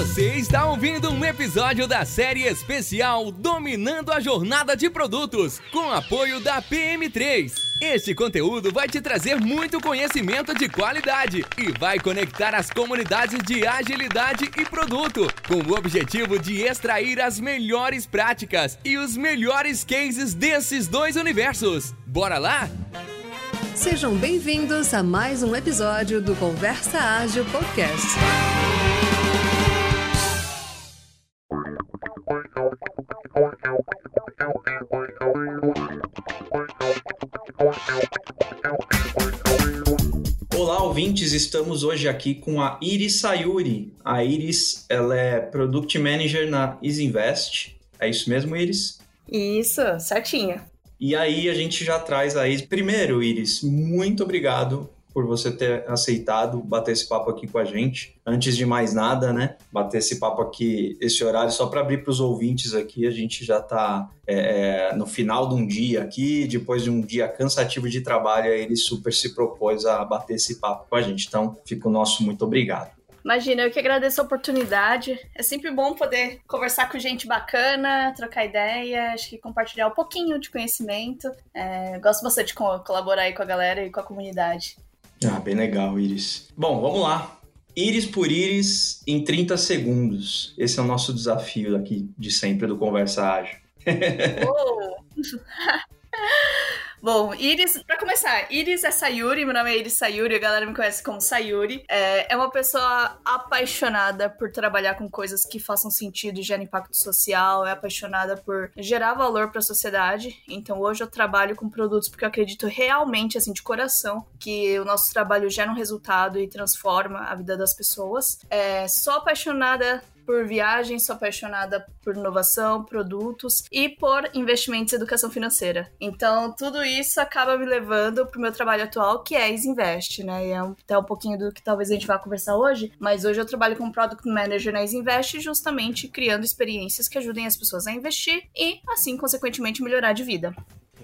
Você está ouvindo um episódio da série especial Dominando a Jornada de Produtos, com apoio da PM3. Este conteúdo vai te trazer muito conhecimento de qualidade e vai conectar as comunidades de agilidade e produto, com o objetivo de extrair as melhores práticas e os melhores cases desses dois universos. Bora lá? Sejam bem-vindos a mais um episódio do Conversa Ágil Podcast. Olá, ouvintes! Estamos hoje aqui com a Iris Sayuri. A Iris, ela é Product Manager na Isinvest. É isso mesmo, Iris? Isso, certinho. E aí a gente já traz a Iris. Primeiro, Iris, muito obrigado por você ter aceitado bater esse papo aqui com a gente. Antes de mais nada, né? Bater esse papo aqui, esse horário, só para abrir para os ouvintes aqui, a gente já está é, é, no final de um dia aqui, depois de um dia cansativo de trabalho, ele super se propôs a bater esse papo com a gente. Então, fica o nosso muito obrigado. Imagina, eu que agradeço a oportunidade. É sempre bom poder conversar com gente bacana, trocar ideia, acho que compartilhar um pouquinho de conhecimento. É, gosto bastante de colaborar aí com a galera e com a comunidade. Ah, bem legal, Iris. Bom, vamos lá. Íris por íris em 30 segundos. Esse é o nosso desafio aqui de sempre do Conversa Ágil. Bom, Iris, pra começar, Iris é Sayuri, meu nome é Iris Sayuri, a galera me conhece como Sayuri. É, é uma pessoa apaixonada por trabalhar com coisas que façam sentido e gerem impacto social, é apaixonada por gerar valor para a sociedade. Então hoje eu trabalho com produtos porque eu acredito realmente, assim, de coração, que o nosso trabalho gera um resultado e transforma a vida das pessoas. É, sou apaixonada por viagens, sou apaixonada por inovação, produtos e por investimentos e educação financeira. Então, tudo isso acaba me levando para o meu trabalho atual, que é Isinvest, né? E é até um pouquinho do que talvez a gente vá conversar hoje, mas hoje eu trabalho como Product Manager na Isinvest, justamente criando experiências que ajudem as pessoas a investir e, assim, consequentemente, melhorar de vida.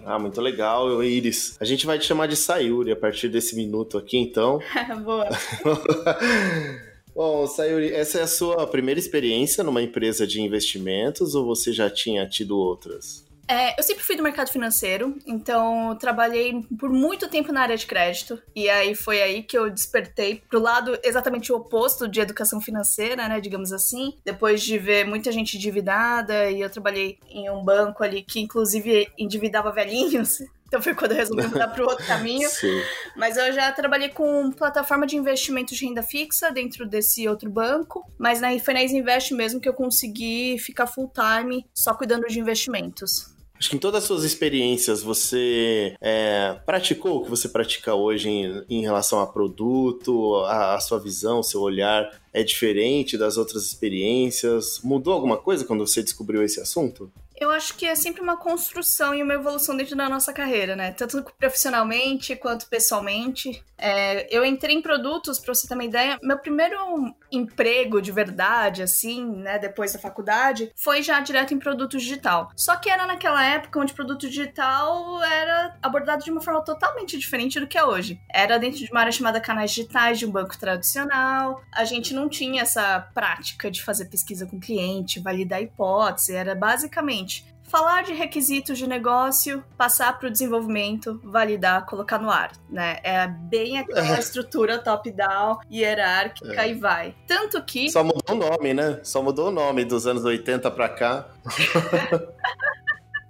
Ah, muito legal, Iris. A gente vai te chamar de Sayuri a partir desse minuto aqui, então. Boa. Bom, Sayuri, essa é a sua primeira experiência numa empresa de investimentos ou você já tinha tido outras? É, eu sempre fui do mercado financeiro, então trabalhei por muito tempo na área de crédito. E aí foi aí que eu despertei pro lado exatamente o oposto de educação financeira, né? Digamos assim. Depois de ver muita gente endividada, e eu trabalhei em um banco ali que inclusive endividava velhinhos. Então foi quando eu resolvi mudar para o outro caminho. Sim. Mas eu já trabalhei com plataforma de investimento de renda fixa dentro desse outro banco. Mas na, foi na Isinvest mesmo que eu consegui ficar full time só cuidando de investimentos. Acho que em todas as suas experiências você é, praticou o que você pratica hoje em, em relação a produto, a, a, sua visão, seu olhar é diferente das outras experiências? Mudou alguma coisa quando você descobriu esse assunto? Eu acho que é sempre uma construção e uma evolução dentro da nossa carreira, né? Tanto profissionalmente quanto pessoalmente. É, eu entrei em produtos, pra você ter uma ideia, meu primeiro emprego de verdade, assim, né, depois da faculdade, foi já direto em produto digital. Só que era naquela época onde produto digital era abordado de uma forma totalmente diferente do que é hoje. Era dentro de uma área chamada canais digitais de um banco tradicional. A gente não tinha essa prática de fazer pesquisa com cliente, validar hipótese, era basicamente falar de requisitos de negócio, passar para o desenvolvimento, validar, colocar no ar, né? É bem aquela estrutura top-down, hierárquica é. e vai. Tanto que... Só mudou o nome, né? Só mudou o nome dos anos 80 para cá.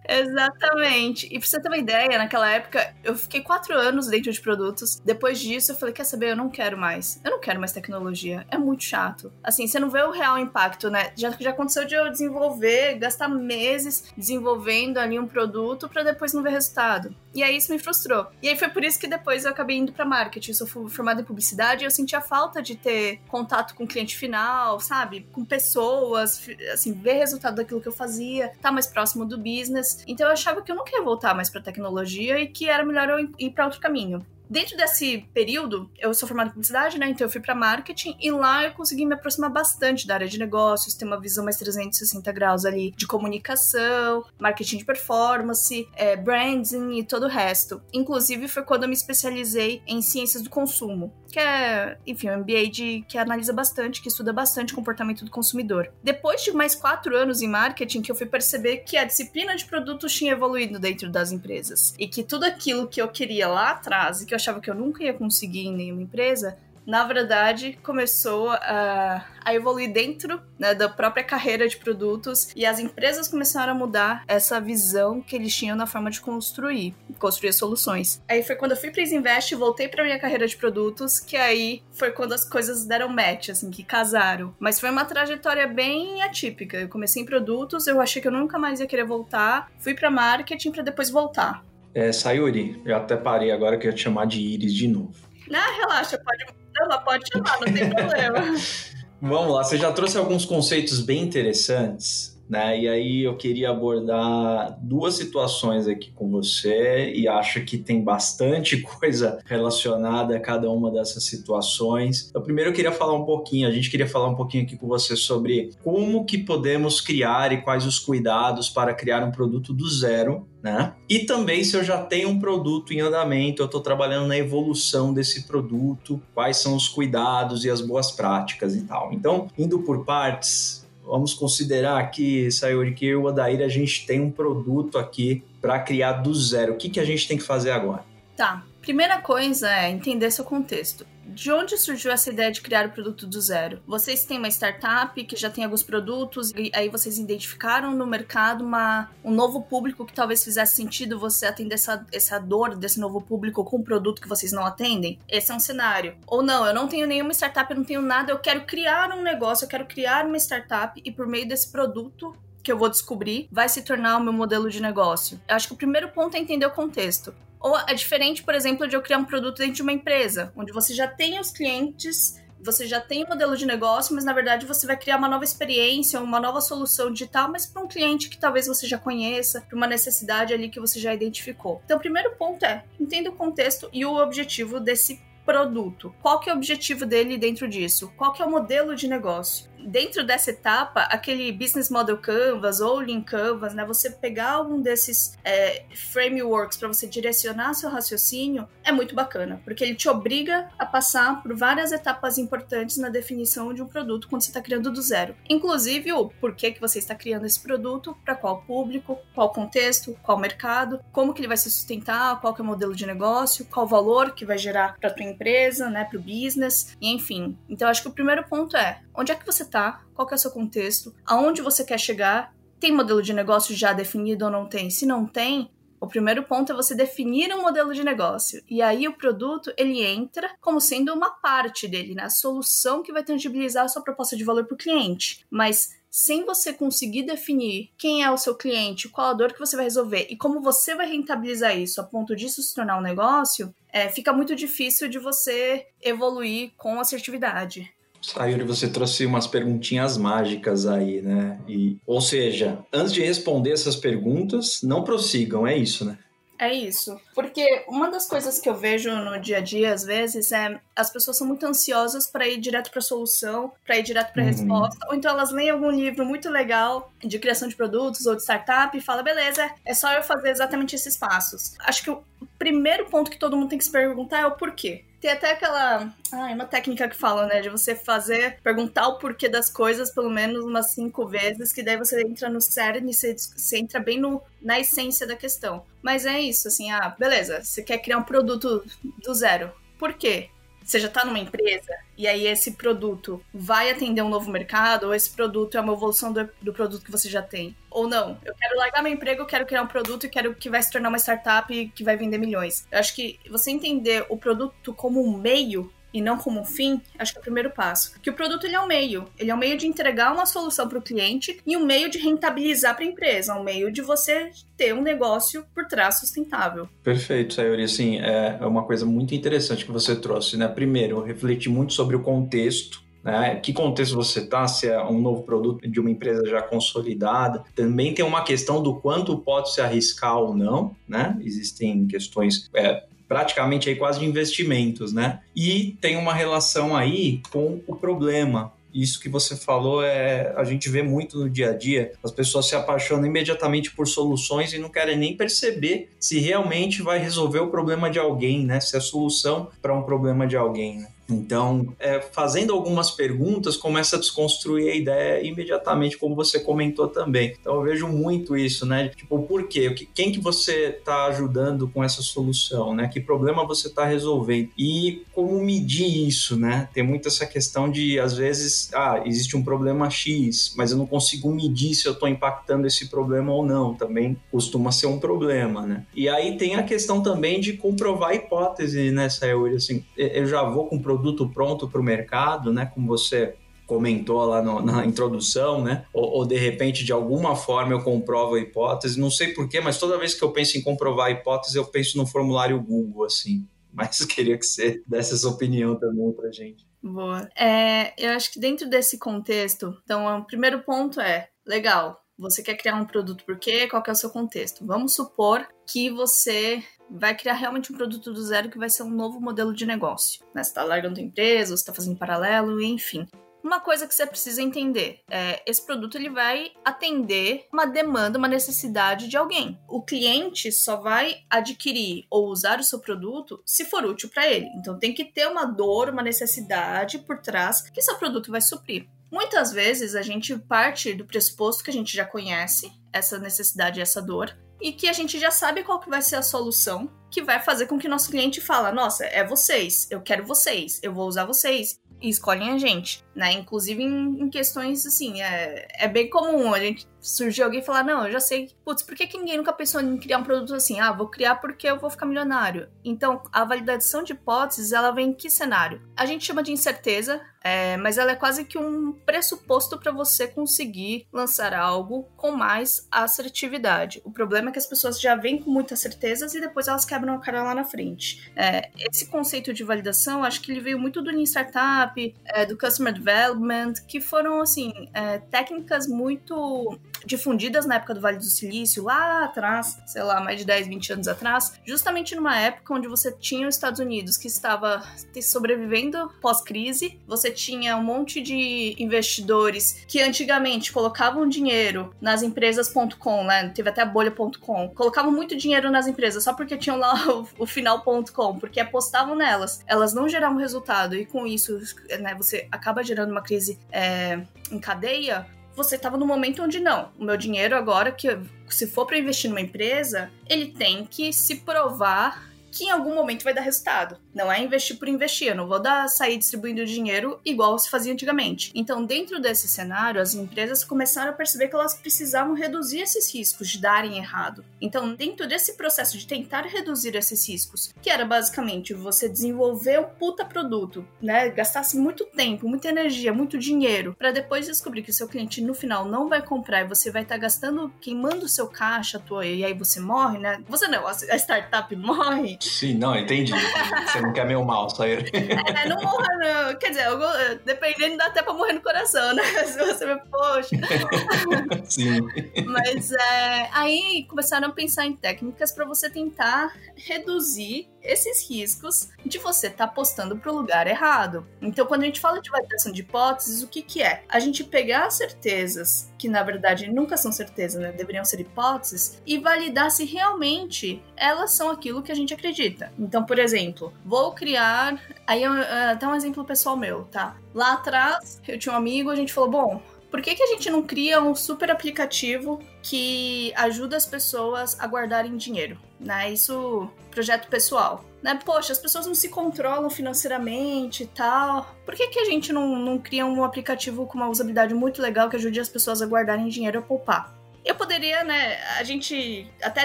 Exatamente. E pra você ter uma ideia, naquela época eu fiquei quatro anos dentro de produtos. Depois disso, eu falei: quer saber? Eu não quero mais. Eu não quero mais tecnologia. É muito chato. Assim, você não vê o real impacto, né? Já, já aconteceu de eu desenvolver, gastar meses desenvolvendo ali um produto para depois não ver resultado. E aí isso me frustrou. E aí foi por isso que depois eu acabei indo para marketing. Eu sou formada em publicidade e eu sentia falta de ter contato com o cliente final, sabe? Com pessoas, assim, ver resultado daquilo que eu fazia, tá mais próximo do business. Então eu achava que eu não queria voltar mais para tecnologia e que era melhor eu ir para outro caminho. Dentro desse período, eu sou formada em publicidade, né? Então eu fui para marketing e lá eu consegui me aproximar bastante da área de negócios, ter uma visão mais 360 graus ali de comunicação, marketing de performance, é, branding e todo o resto. Inclusive foi quando eu me especializei em ciências do consumo, que é, enfim, um MBA de, que analisa bastante, que estuda bastante o comportamento do consumidor. Depois de mais quatro anos em marketing, que eu fui perceber que a disciplina de produtos tinha evoluído dentro das empresas. E que tudo aquilo que eu queria lá atrás e que eu achava que eu nunca ia conseguir em nenhuma empresa, na verdade, começou a, a evoluir dentro né, da própria carreira de produtos e as empresas começaram a mudar essa visão que eles tinham na forma de construir, construir soluções. Aí foi quando eu fui para Invest e voltei para minha carreira de produtos, que aí foi quando as coisas deram match, assim, que casaram. Mas foi uma trajetória bem atípica. Eu comecei em produtos, eu achei que eu nunca mais ia querer voltar, fui para marketing para depois voltar. É, Sayuri, eu até parei agora que eu ia te chamar de Iris de novo. Não, relaxa, pode Ela pode chamar, não tem problema. Vamos lá, você já trouxe alguns conceitos bem interessantes né? E aí eu queria abordar duas situações aqui com você e acho que tem bastante coisa relacionada a cada uma dessas situações. Então, primeiro eu queria falar um pouquinho, a gente queria falar um pouquinho aqui com você sobre como que podemos criar e quais os cuidados para criar um produto do zero, né? E também se eu já tenho um produto em andamento, eu estou trabalhando na evolução desse produto, quais são os cuidados e as boas práticas e tal. Então, indo por partes, vamos considerar aqui, Sayuri, que e o Adair, a gente tem um produto aqui para criar do zero. O que, que a gente tem que fazer agora? Tá. Primeira coisa é entender seu contexto de onde surgiu essa ideia de criar o produto do zero? Vocês têm uma startup que já tem alguns produtos e aí vocês identificaram no mercado uma, um novo público que talvez fizesse sentido você atender essa, essa dor desse novo público com um produto que vocês não atendem? Esse é um cenário. Ou não, eu não tenho nenhuma startup, eu não tenho nada, eu quero criar um negócio, eu quero criar uma startup e por meio desse produto que eu vou descobrir vai se tornar o meu modelo de negócio. Eu acho que o primeiro ponto é entender o contexto. Ou é diferente, por exemplo, de eu criar um produto dentro de uma empresa, onde você já tem os clientes você já tem o modelo de negócio, mas na verdade você vai criar uma nova experiência, uma nova solução digital, mas para um cliente que talvez você já conheça, para uma necessidade ali que você já identificou. Então, o primeiro ponto é entenda o contexto e o objetivo desse produto. Qual que é o objetivo dele dentro disso? Qual que é o modelo de negócio? Dentro dessa etapa, aquele Business Model Canvas ou Lean Canvas, né, você pegar algum desses é, frameworks para você direcionar seu raciocínio é muito bacana, porque ele te obriga a passar por várias etapas importantes na definição de um produto quando você está criando do zero. Inclusive o porquê que você está criando esse produto, para qual público, qual contexto, qual mercado, como que ele vai se sustentar, qual que é o modelo de negócio, qual valor que vai gerar para tua empresa, né, para o business, enfim. Então acho que o primeiro ponto é onde é que você está, qual é o seu contexto, aonde você quer chegar, tem modelo de negócio já definido ou não tem? Se não tem, o primeiro ponto é você definir um modelo de negócio. E aí o produto, ele entra como sendo uma parte dele, né? A solução que vai tangibilizar a sua proposta de valor para o cliente. Mas sem você conseguir definir quem é o seu cliente, qual a dor que você vai resolver e como você vai rentabilizar isso a ponto disso se tornar um negócio, é, fica muito difícil de você evoluir com assertividade. Sayuri, você trouxe umas perguntinhas mágicas aí, né? E, ou seja, antes de responder essas perguntas, não prossigam, é isso, né? É isso. Porque uma das coisas que eu vejo no dia a dia, às vezes, é as pessoas são muito ansiosas para ir direto para a solução, para ir direto para a uhum. resposta, ou então elas leem algum livro muito legal de criação de produtos ou de startup e fala, beleza, é só eu fazer exatamente esses passos. Acho que o primeiro ponto que todo mundo tem que se perguntar é o porquê. Tem até aquela. Ah, é uma técnica que fala, né? De você fazer, perguntar o porquê das coisas pelo menos umas cinco vezes, que daí você entra no cerne, você, você entra bem no, na essência da questão. Mas é isso, assim, ah, beleza, você quer criar um produto do zero. Por quê? Você já está numa empresa e aí esse produto vai atender um novo mercado ou esse produto é uma evolução do, do, produto que você já tem. Ou não, eu quero largar meu emprego, eu quero criar um produto e quero que vai se tornar uma startup que vai vender milhões. Eu acho que você entender o produto como um meio e não como um fim, acho que é o primeiro passo. Que o produto ele é um meio, ele é um meio de entregar uma solução para o cliente e um meio de rentabilizar para a empresa, um meio de você ter um negócio por trás sustentável. Perfeito, Sayuri. Assim, é, é uma coisa muito interessante que você trouxe, né? Primeiro, refletir muito sobre o contexto né? Que contexto você está? Se é um novo produto de uma empresa já consolidada. Também tem uma questão do quanto pode se arriscar ou não, né? Existem questões é, praticamente aí quase de investimentos, né? E tem uma relação aí com o problema. Isso que você falou é a gente vê muito no dia a dia. As pessoas se apaixonam imediatamente por soluções e não querem nem perceber se realmente vai resolver o problema de alguém, né? Se é solução para um problema de alguém. Né? Então, é, fazendo algumas perguntas, começa a desconstruir a ideia imediatamente, como você comentou também. Então, eu vejo muito isso, né? Tipo, por quê? Quem que você está ajudando com essa solução, né? Que problema você está resolvendo? E como medir isso, né? Tem muito essa questão de, às vezes, ah, existe um problema X, mas eu não consigo medir se eu estou impactando esse problema ou não. Também costuma ser um problema, né? E aí tem a questão também de comprovar a hipótese, né, Sayuri? Assim, eu já vou com produto pronto para o mercado, né? Como você comentou lá no, na introdução, né? Ou, ou, de repente, de alguma forma, eu comprovo a hipótese. Não sei porquê, mas toda vez que eu penso em comprovar a hipótese, eu penso no formulário Google, assim. Mas queria que você desse essa opinião também pra gente. Boa. É, eu acho que dentro desse contexto, então, o primeiro ponto é, legal, você quer criar um produto por quê? Qual é o seu contexto? Vamos supor que você vai criar realmente um produto do zero que vai ser um novo modelo de negócio. Né? Você está largando a empresa, você está fazendo paralelo, enfim. Uma coisa que você precisa entender é esse produto ele vai atender uma demanda, uma necessidade de alguém. O cliente só vai adquirir ou usar o seu produto se for útil para ele. Então tem que ter uma dor, uma necessidade por trás que seu produto vai suprir. Muitas vezes a gente parte do pressuposto que a gente já conhece essa necessidade, essa dor, e que a gente já sabe qual que vai ser a solução que vai fazer com que nosso cliente fala, nossa, é vocês, eu quero vocês, eu vou usar vocês e escolhem a gente, né? Inclusive em, em, questões assim, é, é bem comum a gente surgir alguém e falar, não, eu já sei, putz, por que, que ninguém nunca pensou em criar um produto assim? Ah, vou criar porque eu vou ficar milionário. Então, a validação de hipóteses, ela vem em que cenário? A gente chama de incerteza, é, mas ela é quase que um pressuposto para você conseguir lançar algo com mais assertividade. O problema é que as pessoas já vêm com muitas certezas e depois elas quebram a cara lá na frente. É, esse conceito de validação, acho que ele veio muito do Lean Startup, é, do Customer Development, que foram, assim, é, técnicas muito difundidas na época do Vale do Silício, lá atrás, sei lá, mais de 10, 20 anos atrás, justamente numa época onde você tinha os Estados Unidos que estava sobrevivendo pós-crise, você tinha um monte de investidores que antigamente colocavam dinheiro nas empresas.com, né? Teve até a bolha.com. Colocavam muito dinheiro nas empresas só porque tinham lá o, o final.com, porque apostavam nelas. Elas não geravam resultado e com isso, né, você acaba gerando uma crise é, em cadeia você estava no momento onde não. O meu dinheiro agora, que se for para investir numa empresa, ele tem que se provar que em algum momento vai dar resultado. Não é investir por investir, eu não vou dar sair distribuindo dinheiro igual se fazia antigamente. Então, dentro desse cenário, as empresas começaram a perceber que elas precisavam reduzir esses riscos de darem errado. Então, dentro desse processo de tentar reduzir esses riscos, que era basicamente você desenvolver um puta produto, né, gastasse muito tempo, muita energia, muito dinheiro, para depois descobrir que o seu cliente no final não vai comprar e você vai estar tá gastando, queimando o seu caixa, tua, e aí você morre, né? Você não, a startup morre. Sim, não, entendi. Você não quer meu mal, Sayuri. É, não morra, não. Quer dizer, eu, dependendo, dá até pra morrer no coração, né? Se você me, poxa. Sim. Mas é, aí começaram a pensar em técnicas para você tentar reduzir esses riscos de você estar tá apostando para o lugar errado. Então, quando a gente fala de validação de hipóteses, o que, que é? A gente pegar certezas, que na verdade nunca são certezas, né? deveriam ser hipóteses, e validar se realmente elas são aquilo que a gente acredita. Então, por exemplo, vou criar. Aí, até um exemplo pessoal meu, tá? Lá atrás, eu tinha um amigo, a gente falou: bom, por que, que a gente não cria um super aplicativo que ajuda as pessoas a guardarem dinheiro? Né? Isso, projeto pessoal. Né? Poxa, as pessoas não se controlam financeiramente e tal. Por que, que a gente não, não cria um aplicativo com uma usabilidade muito legal que ajude as pessoas a guardarem dinheiro a poupar? Eu poderia, né, a gente até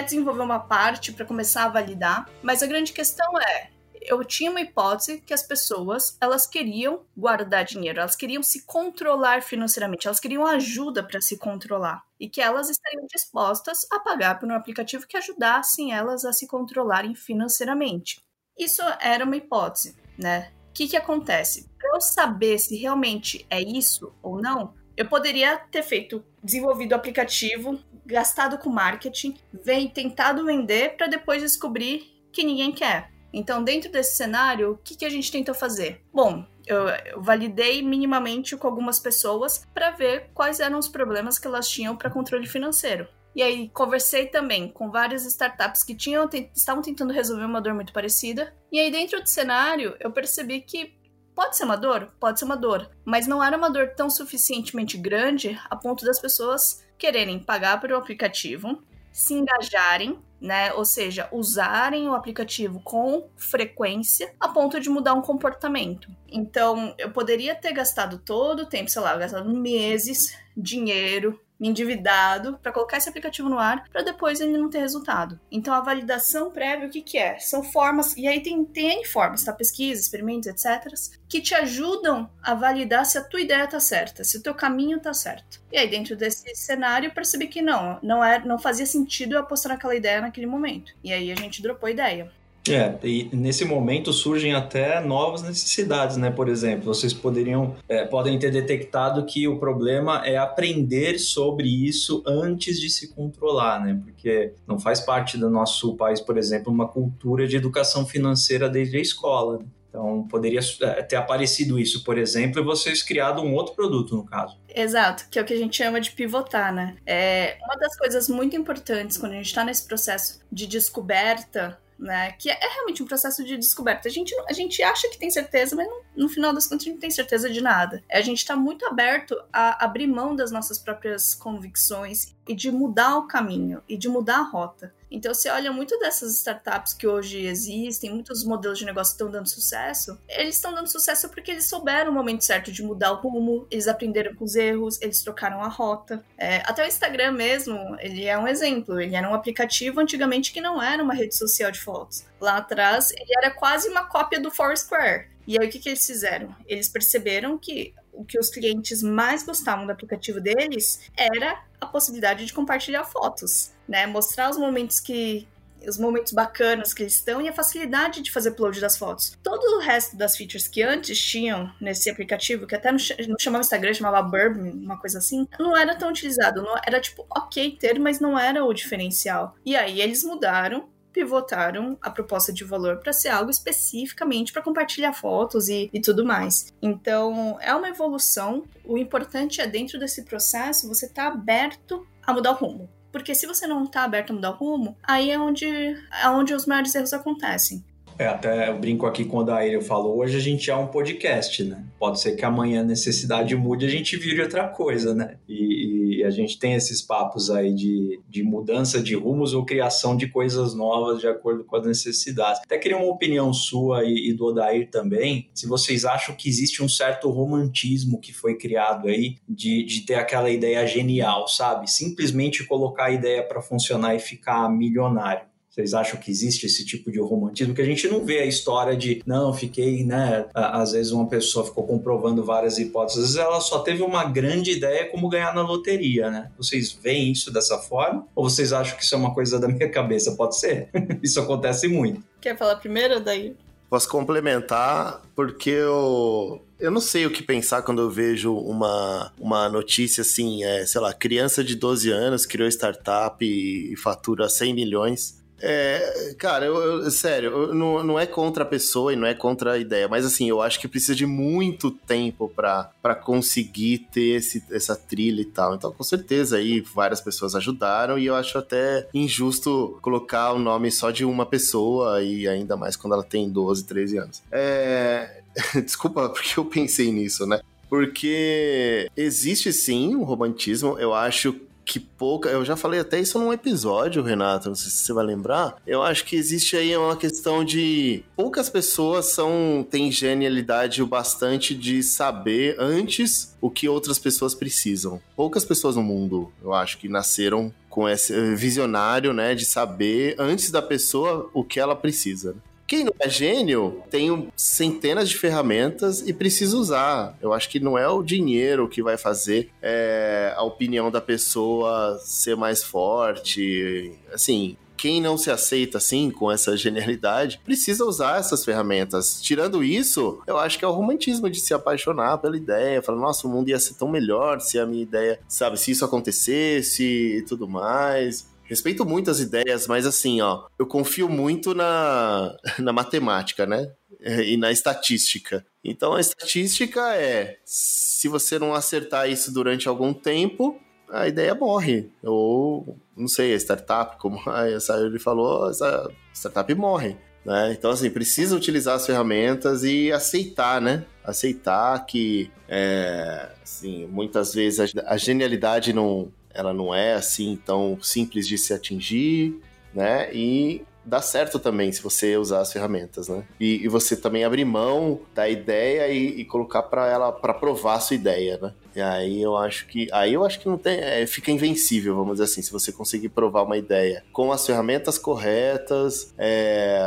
desenvolver uma parte para começar a validar, mas a grande questão é, eu tinha uma hipótese que as pessoas elas queriam guardar dinheiro, elas queriam se controlar financeiramente, elas queriam ajuda para se controlar e que elas estariam dispostas a pagar por um aplicativo que ajudassem elas a se controlarem financeiramente. Isso era uma hipótese, né? O que, que acontece? Para eu saber se realmente é isso ou não, eu poderia ter feito, desenvolvido o aplicativo, gastado com marketing, vem, tentado vender para depois descobrir que ninguém quer. Então, dentro desse cenário, o que, que a gente tentou fazer? Bom, eu, eu validei minimamente com algumas pessoas para ver quais eram os problemas que elas tinham para controle financeiro. E aí conversei também com várias startups que tinham estavam tentando resolver uma dor muito parecida. E aí dentro do cenário eu percebi que Pode ser uma dor? Pode ser uma dor. Mas não era uma dor tão suficientemente grande a ponto das pessoas quererem pagar um aplicativo, se engajarem, né? Ou seja, usarem o aplicativo com frequência a ponto de mudar um comportamento. Então, eu poderia ter gastado todo o tempo, sei lá, gastado meses, dinheiro, endividado para colocar esse aplicativo no ar para depois ele não ter resultado. Então a validação prévia, o que, que é? São formas, e aí tem, N formas, tá? Pesquisa, experimentos, etc., que te ajudam a validar se a tua ideia tá certa, se o teu caminho tá certo. E aí, dentro desse cenário, eu percebi que não, não, é, não fazia sentido eu apostar naquela ideia naquele momento. E aí a gente dropou a ideia. É, e nesse momento surgem até novas necessidades, né? Por exemplo, vocês poderiam, é, podem ter detectado que o problema é aprender sobre isso antes de se controlar, né? Porque não faz parte do nosso país, por exemplo, uma cultura de educação financeira desde a escola. Né? Então, poderia é, ter aparecido isso, por exemplo, e vocês criado um outro produto, no caso. Exato, que é o que a gente chama de pivotar, né? É uma das coisas muito importantes quando a gente está nesse processo de descoberta né? Que é realmente um processo de descoberta. A gente, a gente acha que tem certeza, mas no, no final das contas a gente não tem certeza de nada. A gente está muito aberto a abrir mão das nossas próprias convicções e de mudar o caminho e de mudar a rota. Então, você olha muito dessas startups que hoje existem, muitos modelos de negócio estão dando sucesso, eles estão dando sucesso porque eles souberam o momento certo de mudar o rumo, eles aprenderam com os erros, eles trocaram a rota. É, até o Instagram mesmo, ele é um exemplo. Ele era um aplicativo antigamente que não era uma rede social de fotos. Lá atrás, ele era quase uma cópia do Foursquare. E aí, o que, que eles fizeram? Eles perceberam que o que os clientes mais gostavam do aplicativo deles era a possibilidade de compartilhar fotos, né? Mostrar os momentos que os momentos bacanas que eles estão e a facilidade de fazer upload das fotos. Todo o resto das features que antes tinham nesse aplicativo, que até não, chamava Instagram, chamava Burb, uma coisa assim, não era tão utilizado. Não, era tipo, ok ter, mas não era o diferencial. E aí eles mudaram pivotaram a proposta de valor para ser algo especificamente para compartilhar fotos e, e tudo mais. Então, é uma evolução. O importante é, dentro desse processo, você estar tá aberto a mudar o rumo. Porque se você não está aberto a mudar o rumo, aí é onde, é onde os maiores erros acontecem. É, até eu brinco aqui quando a Aire falou, hoje a gente é um podcast, né? Pode ser que amanhã a necessidade mude, a gente vire outra coisa, né? E, e, a gente tem esses papos aí de, de mudança de rumos ou criação de coisas novas de acordo com as necessidades. Até queria uma opinião sua e, e do Odair também, se vocês acham que existe um certo romantismo que foi criado aí de, de ter aquela ideia genial, sabe? Simplesmente colocar a ideia para funcionar e ficar milionário. Vocês acham que existe esse tipo de romantismo? Que a gente não vê a história de, não, fiquei, né? Às vezes uma pessoa ficou comprovando várias hipóteses, às vezes ela só teve uma grande ideia como ganhar na loteria, né? Vocês veem isso dessa forma? Ou vocês acham que isso é uma coisa da minha cabeça? Pode ser? isso acontece muito. Quer falar primeiro, daí? Posso complementar, porque eu, eu não sei o que pensar quando eu vejo uma, uma notícia assim, é, sei lá, criança de 12 anos criou startup e, e fatura 100 milhões. É, cara, eu, eu sério, eu, não, não é contra a pessoa e não é contra a ideia, mas assim, eu acho que precisa de muito tempo para conseguir ter esse, essa trilha e tal. Então, com certeza aí várias pessoas ajudaram e eu acho até injusto colocar o nome só de uma pessoa e ainda mais quando ela tem 12, 13 anos. É. Desculpa, porque eu pensei nisso, né? Porque existe sim um romantismo, eu acho que pouca. Eu já falei até isso num episódio, Renato. Não sei se você vai lembrar. Eu acho que existe aí uma questão de poucas pessoas são têm genialidade o bastante de saber antes o que outras pessoas precisam. Poucas pessoas no mundo, eu acho, que nasceram com esse visionário, né, de saber antes da pessoa o que ela precisa. Quem não é gênio tem centenas de ferramentas e precisa usar. Eu acho que não é o dinheiro que vai fazer é, a opinião da pessoa ser mais forte. Assim, quem não se aceita assim, com essa genialidade, precisa usar essas ferramentas. Tirando isso, eu acho que é o romantismo de se apaixonar pela ideia, falar, nossa, o mundo ia ser tão melhor se a minha ideia, sabe, se isso acontecesse e tudo mais. Respeito muito as ideias, mas assim, ó, eu confio muito na, na matemática, né? E na estatística. Então a estatística é: se você não acertar isso durante algum tempo, a ideia morre. Ou, não sei, a startup, como a Sayuri falou, a startup morre. Né? Então, assim, precisa utilizar as ferramentas e aceitar, né? aceitar que, é, assim, muitas vezes a, a genialidade não, ela não é assim tão simples de se atingir, né? E dá certo também se você usar as ferramentas, né? E, e você também abrir mão da ideia e, e colocar para ela para provar a sua ideia, né? E aí eu acho que aí eu acho que não tem é, fica invencível, vamos dizer assim, se você conseguir provar uma ideia com as ferramentas corretas, é,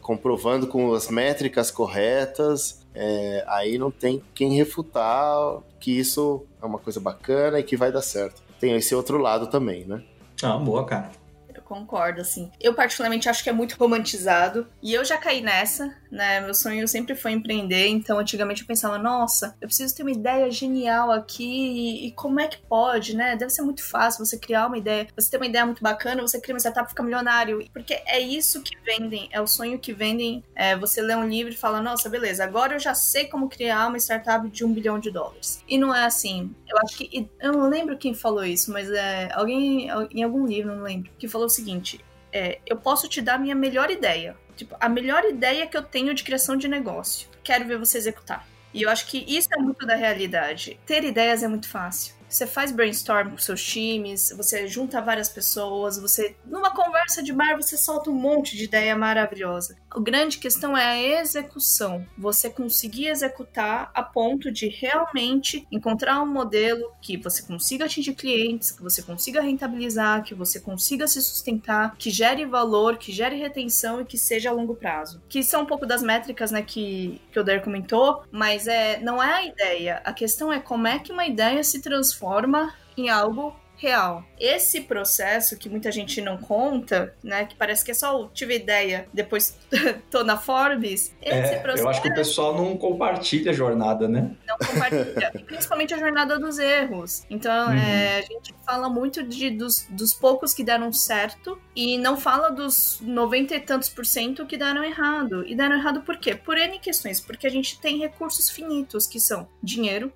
comprovando com as métricas corretas, é, aí não tem quem refutar que isso é uma coisa bacana e que vai dar certo. Tem esse outro lado também, né? Ah, boa, cara concordo, assim. Eu, particularmente, acho que é muito romantizado. E eu já caí nessa, né? Meu sonho sempre foi empreender. Então, antigamente eu pensava, nossa, eu preciso ter uma ideia genial aqui. E como é que pode, né? Deve ser muito fácil você criar uma ideia. Você ter uma ideia muito bacana, você cria uma startup e fica milionário. Porque é isso que vendem, é o sonho que vendem. É, você lê um livro e fala, nossa, beleza, agora eu já sei como criar uma startup de um bilhão de dólares. E não é assim. Eu acho que. Eu não lembro quem falou isso, mas é alguém em algum livro, não lembro, que falou o seguinte: é, eu posso te dar a minha melhor ideia. Tipo, a melhor ideia que eu tenho de criação de negócio. Quero ver você executar. E eu acho que isso é muito da realidade. Ter ideias é muito fácil. Você faz brainstorm com seus times, você junta várias pessoas, você numa conversa de bar você solta um monte de ideia maravilhosa. A grande questão é a execução. Você conseguir executar a ponto de realmente encontrar um modelo que você consiga atingir clientes, que você consiga rentabilizar, que você consiga se sustentar, que gere valor, que gere retenção e que seja a longo prazo. Que são um pouco das métricas, né, que, que o Der comentou, mas é, não é a ideia. A questão é como é que uma ideia se transforma transforma em algo real. Esse processo que muita gente não conta, né, que parece que é só tive ideia, depois tô na Forbes, esse é, processo... Eu acho que o pessoal não compartilha a jornada, né? Não compartilha, principalmente a jornada dos erros. Então, uhum. é, a gente fala muito de, dos, dos poucos que deram certo e não fala dos 90 e tantos por cento que deram errado. E deram errado por quê? Por N questões, porque a gente tem recursos finitos, que são dinheiro,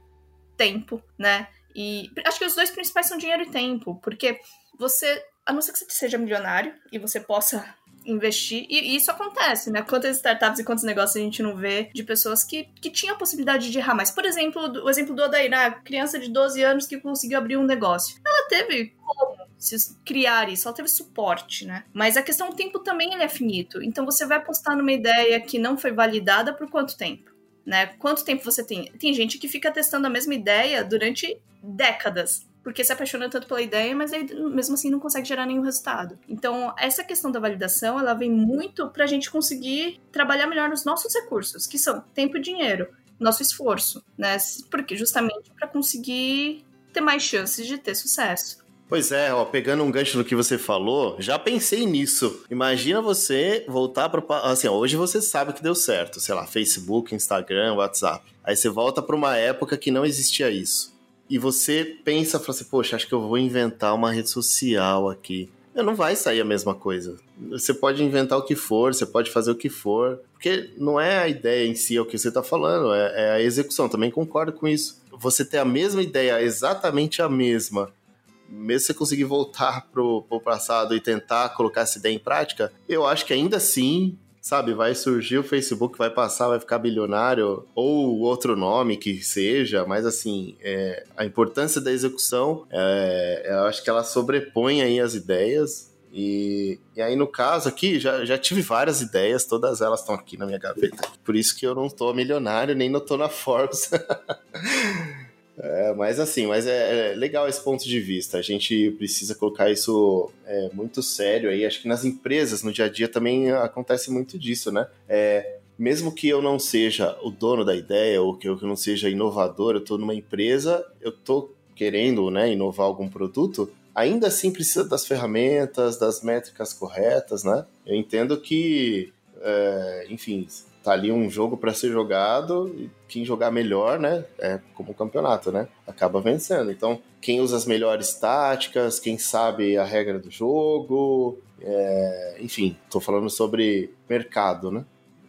tempo, né? E acho que os dois principais são dinheiro e tempo, porque você, a não ser que você seja milionário e você possa investir, e, isso acontece, né? Quantas startups e quantos negócios a gente não vê de pessoas que, que tinham a possibilidade de errar mais. Por exemplo, o exemplo do Odair, né? criança de 12 anos que conseguiu abrir um negócio. Ela teve como se criar isso, ela teve suporte, né? Mas a questão do tempo também é finito. Então você vai apostar numa ideia que não foi validada por quanto tempo? Né? Quanto tempo você tem? Tem gente que fica testando a mesma ideia durante décadas, porque se apaixona tanto pela ideia, mas aí, mesmo assim não consegue gerar nenhum resultado. Então, essa questão da validação, ela vem muito para a gente conseguir trabalhar melhor nos nossos recursos, que são tempo e dinheiro, nosso esforço, né? Porque justamente para conseguir ter mais chances de ter sucesso. Pois é, ó, pegando um gancho no que você falou, já pensei nisso. Imagina você voltar para assim, ó, hoje você sabe que deu certo, sei lá, Facebook, Instagram, WhatsApp. Aí você volta para uma época que não existia isso. E você pensa, fala assim, poxa, acho que eu vou inventar uma rede social aqui. Não vai sair a mesma coisa. Você pode inventar o que for, você pode fazer o que for, porque não é a ideia em si, é o que você está falando, é, é a execução. Também concordo com isso. Você ter a mesma ideia, exatamente a mesma, mesmo você conseguir voltar pro, pro passado e tentar colocar essa ideia em prática, eu acho que ainda assim sabe, vai surgir o Facebook, vai passar, vai ficar bilionário, ou outro nome que seja, mas assim, é, a importância da execução, é, eu acho que ela sobrepõe aí as ideias. E, e aí, no caso aqui, já, já tive várias ideias, todas elas estão aqui na minha gaveta. Por isso que eu não tô milionário, nem não tô na Forbes. É, mas assim, mas é, é, legal esse ponto de vista. A gente precisa colocar isso é, muito sério aí. Acho que nas empresas, no dia a dia, também acontece muito disso, né? É, mesmo que eu não seja o dono da ideia ou que eu não seja inovador, eu estou numa empresa, eu estou querendo né, inovar algum produto, ainda assim precisa das ferramentas, das métricas corretas, né? Eu entendo que, é, enfim, tá ali um jogo para ser jogado e quem jogar melhor, né, é como um campeonato, né, acaba vencendo. Então, quem usa as melhores táticas, quem sabe a regra do jogo, é, enfim, tô falando sobre mercado, né,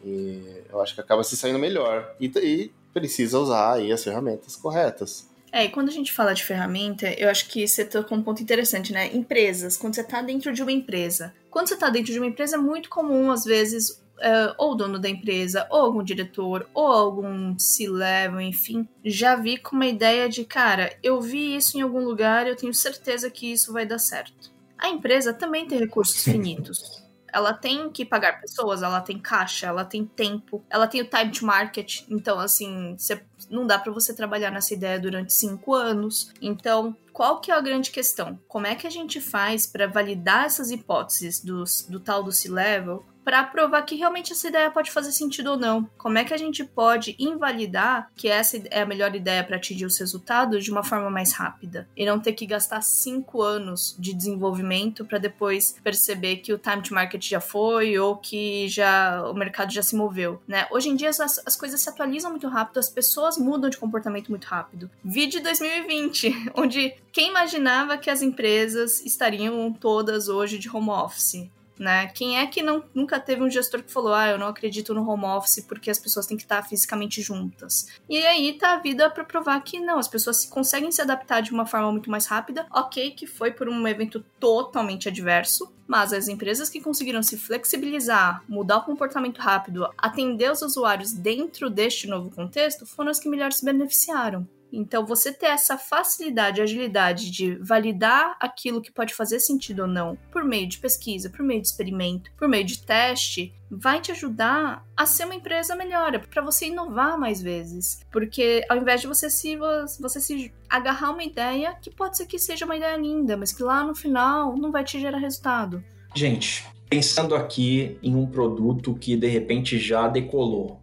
e eu acho que acaba se saindo melhor e, e precisa usar aí as ferramentas corretas. É, e quando a gente fala de ferramenta, eu acho que você tocou um ponto interessante, né? Empresas, quando você está dentro de uma empresa. Quando você está dentro de uma empresa, é muito comum, às vezes, uh, ou o dono da empresa, ou algum diretor, ou algum C-level, enfim, já vi com uma ideia de, cara, eu vi isso em algum lugar, eu tenho certeza que isso vai dar certo. A empresa também tem recursos finitos. Ela tem que pagar pessoas, ela tem caixa, ela tem tempo, ela tem o time to market. Então, assim, você, não dá para você trabalhar nessa ideia durante cinco anos. Então, qual que é a grande questão? Como é que a gente faz para validar essas hipóteses do, do tal do C-level para provar que realmente essa ideia pode fazer sentido ou não. Como é que a gente pode invalidar que essa é a melhor ideia para atingir os resultados de uma forma mais rápida e não ter que gastar cinco anos de desenvolvimento para depois perceber que o time to market já foi ou que já o mercado já se moveu, né? Hoje em dia as, as coisas se atualizam muito rápido, as pessoas mudam de comportamento muito rápido. Vídeo 2020, onde quem imaginava que as empresas estariam todas hoje de home office? né? Quem é que não, nunca teve um gestor que falou, ah, eu não acredito no home office porque as pessoas têm que estar fisicamente juntas? E aí tá a vida para provar que não, as pessoas conseguem se adaptar de uma forma muito mais rápida. Ok, que foi por um evento totalmente adverso, mas as empresas que conseguiram se flexibilizar, mudar o comportamento rápido, atender os usuários dentro deste novo contexto, foram as que melhor se beneficiaram. Então, você ter essa facilidade, agilidade de validar aquilo que pode fazer sentido ou não, por meio de pesquisa, por meio de experimento, por meio de teste, vai te ajudar a ser uma empresa melhor, para você inovar mais vezes. Porque ao invés de você se, você se agarrar uma ideia que pode ser que seja uma ideia linda, mas que lá no final não vai te gerar resultado. Gente, pensando aqui em um produto que de repente já decolou,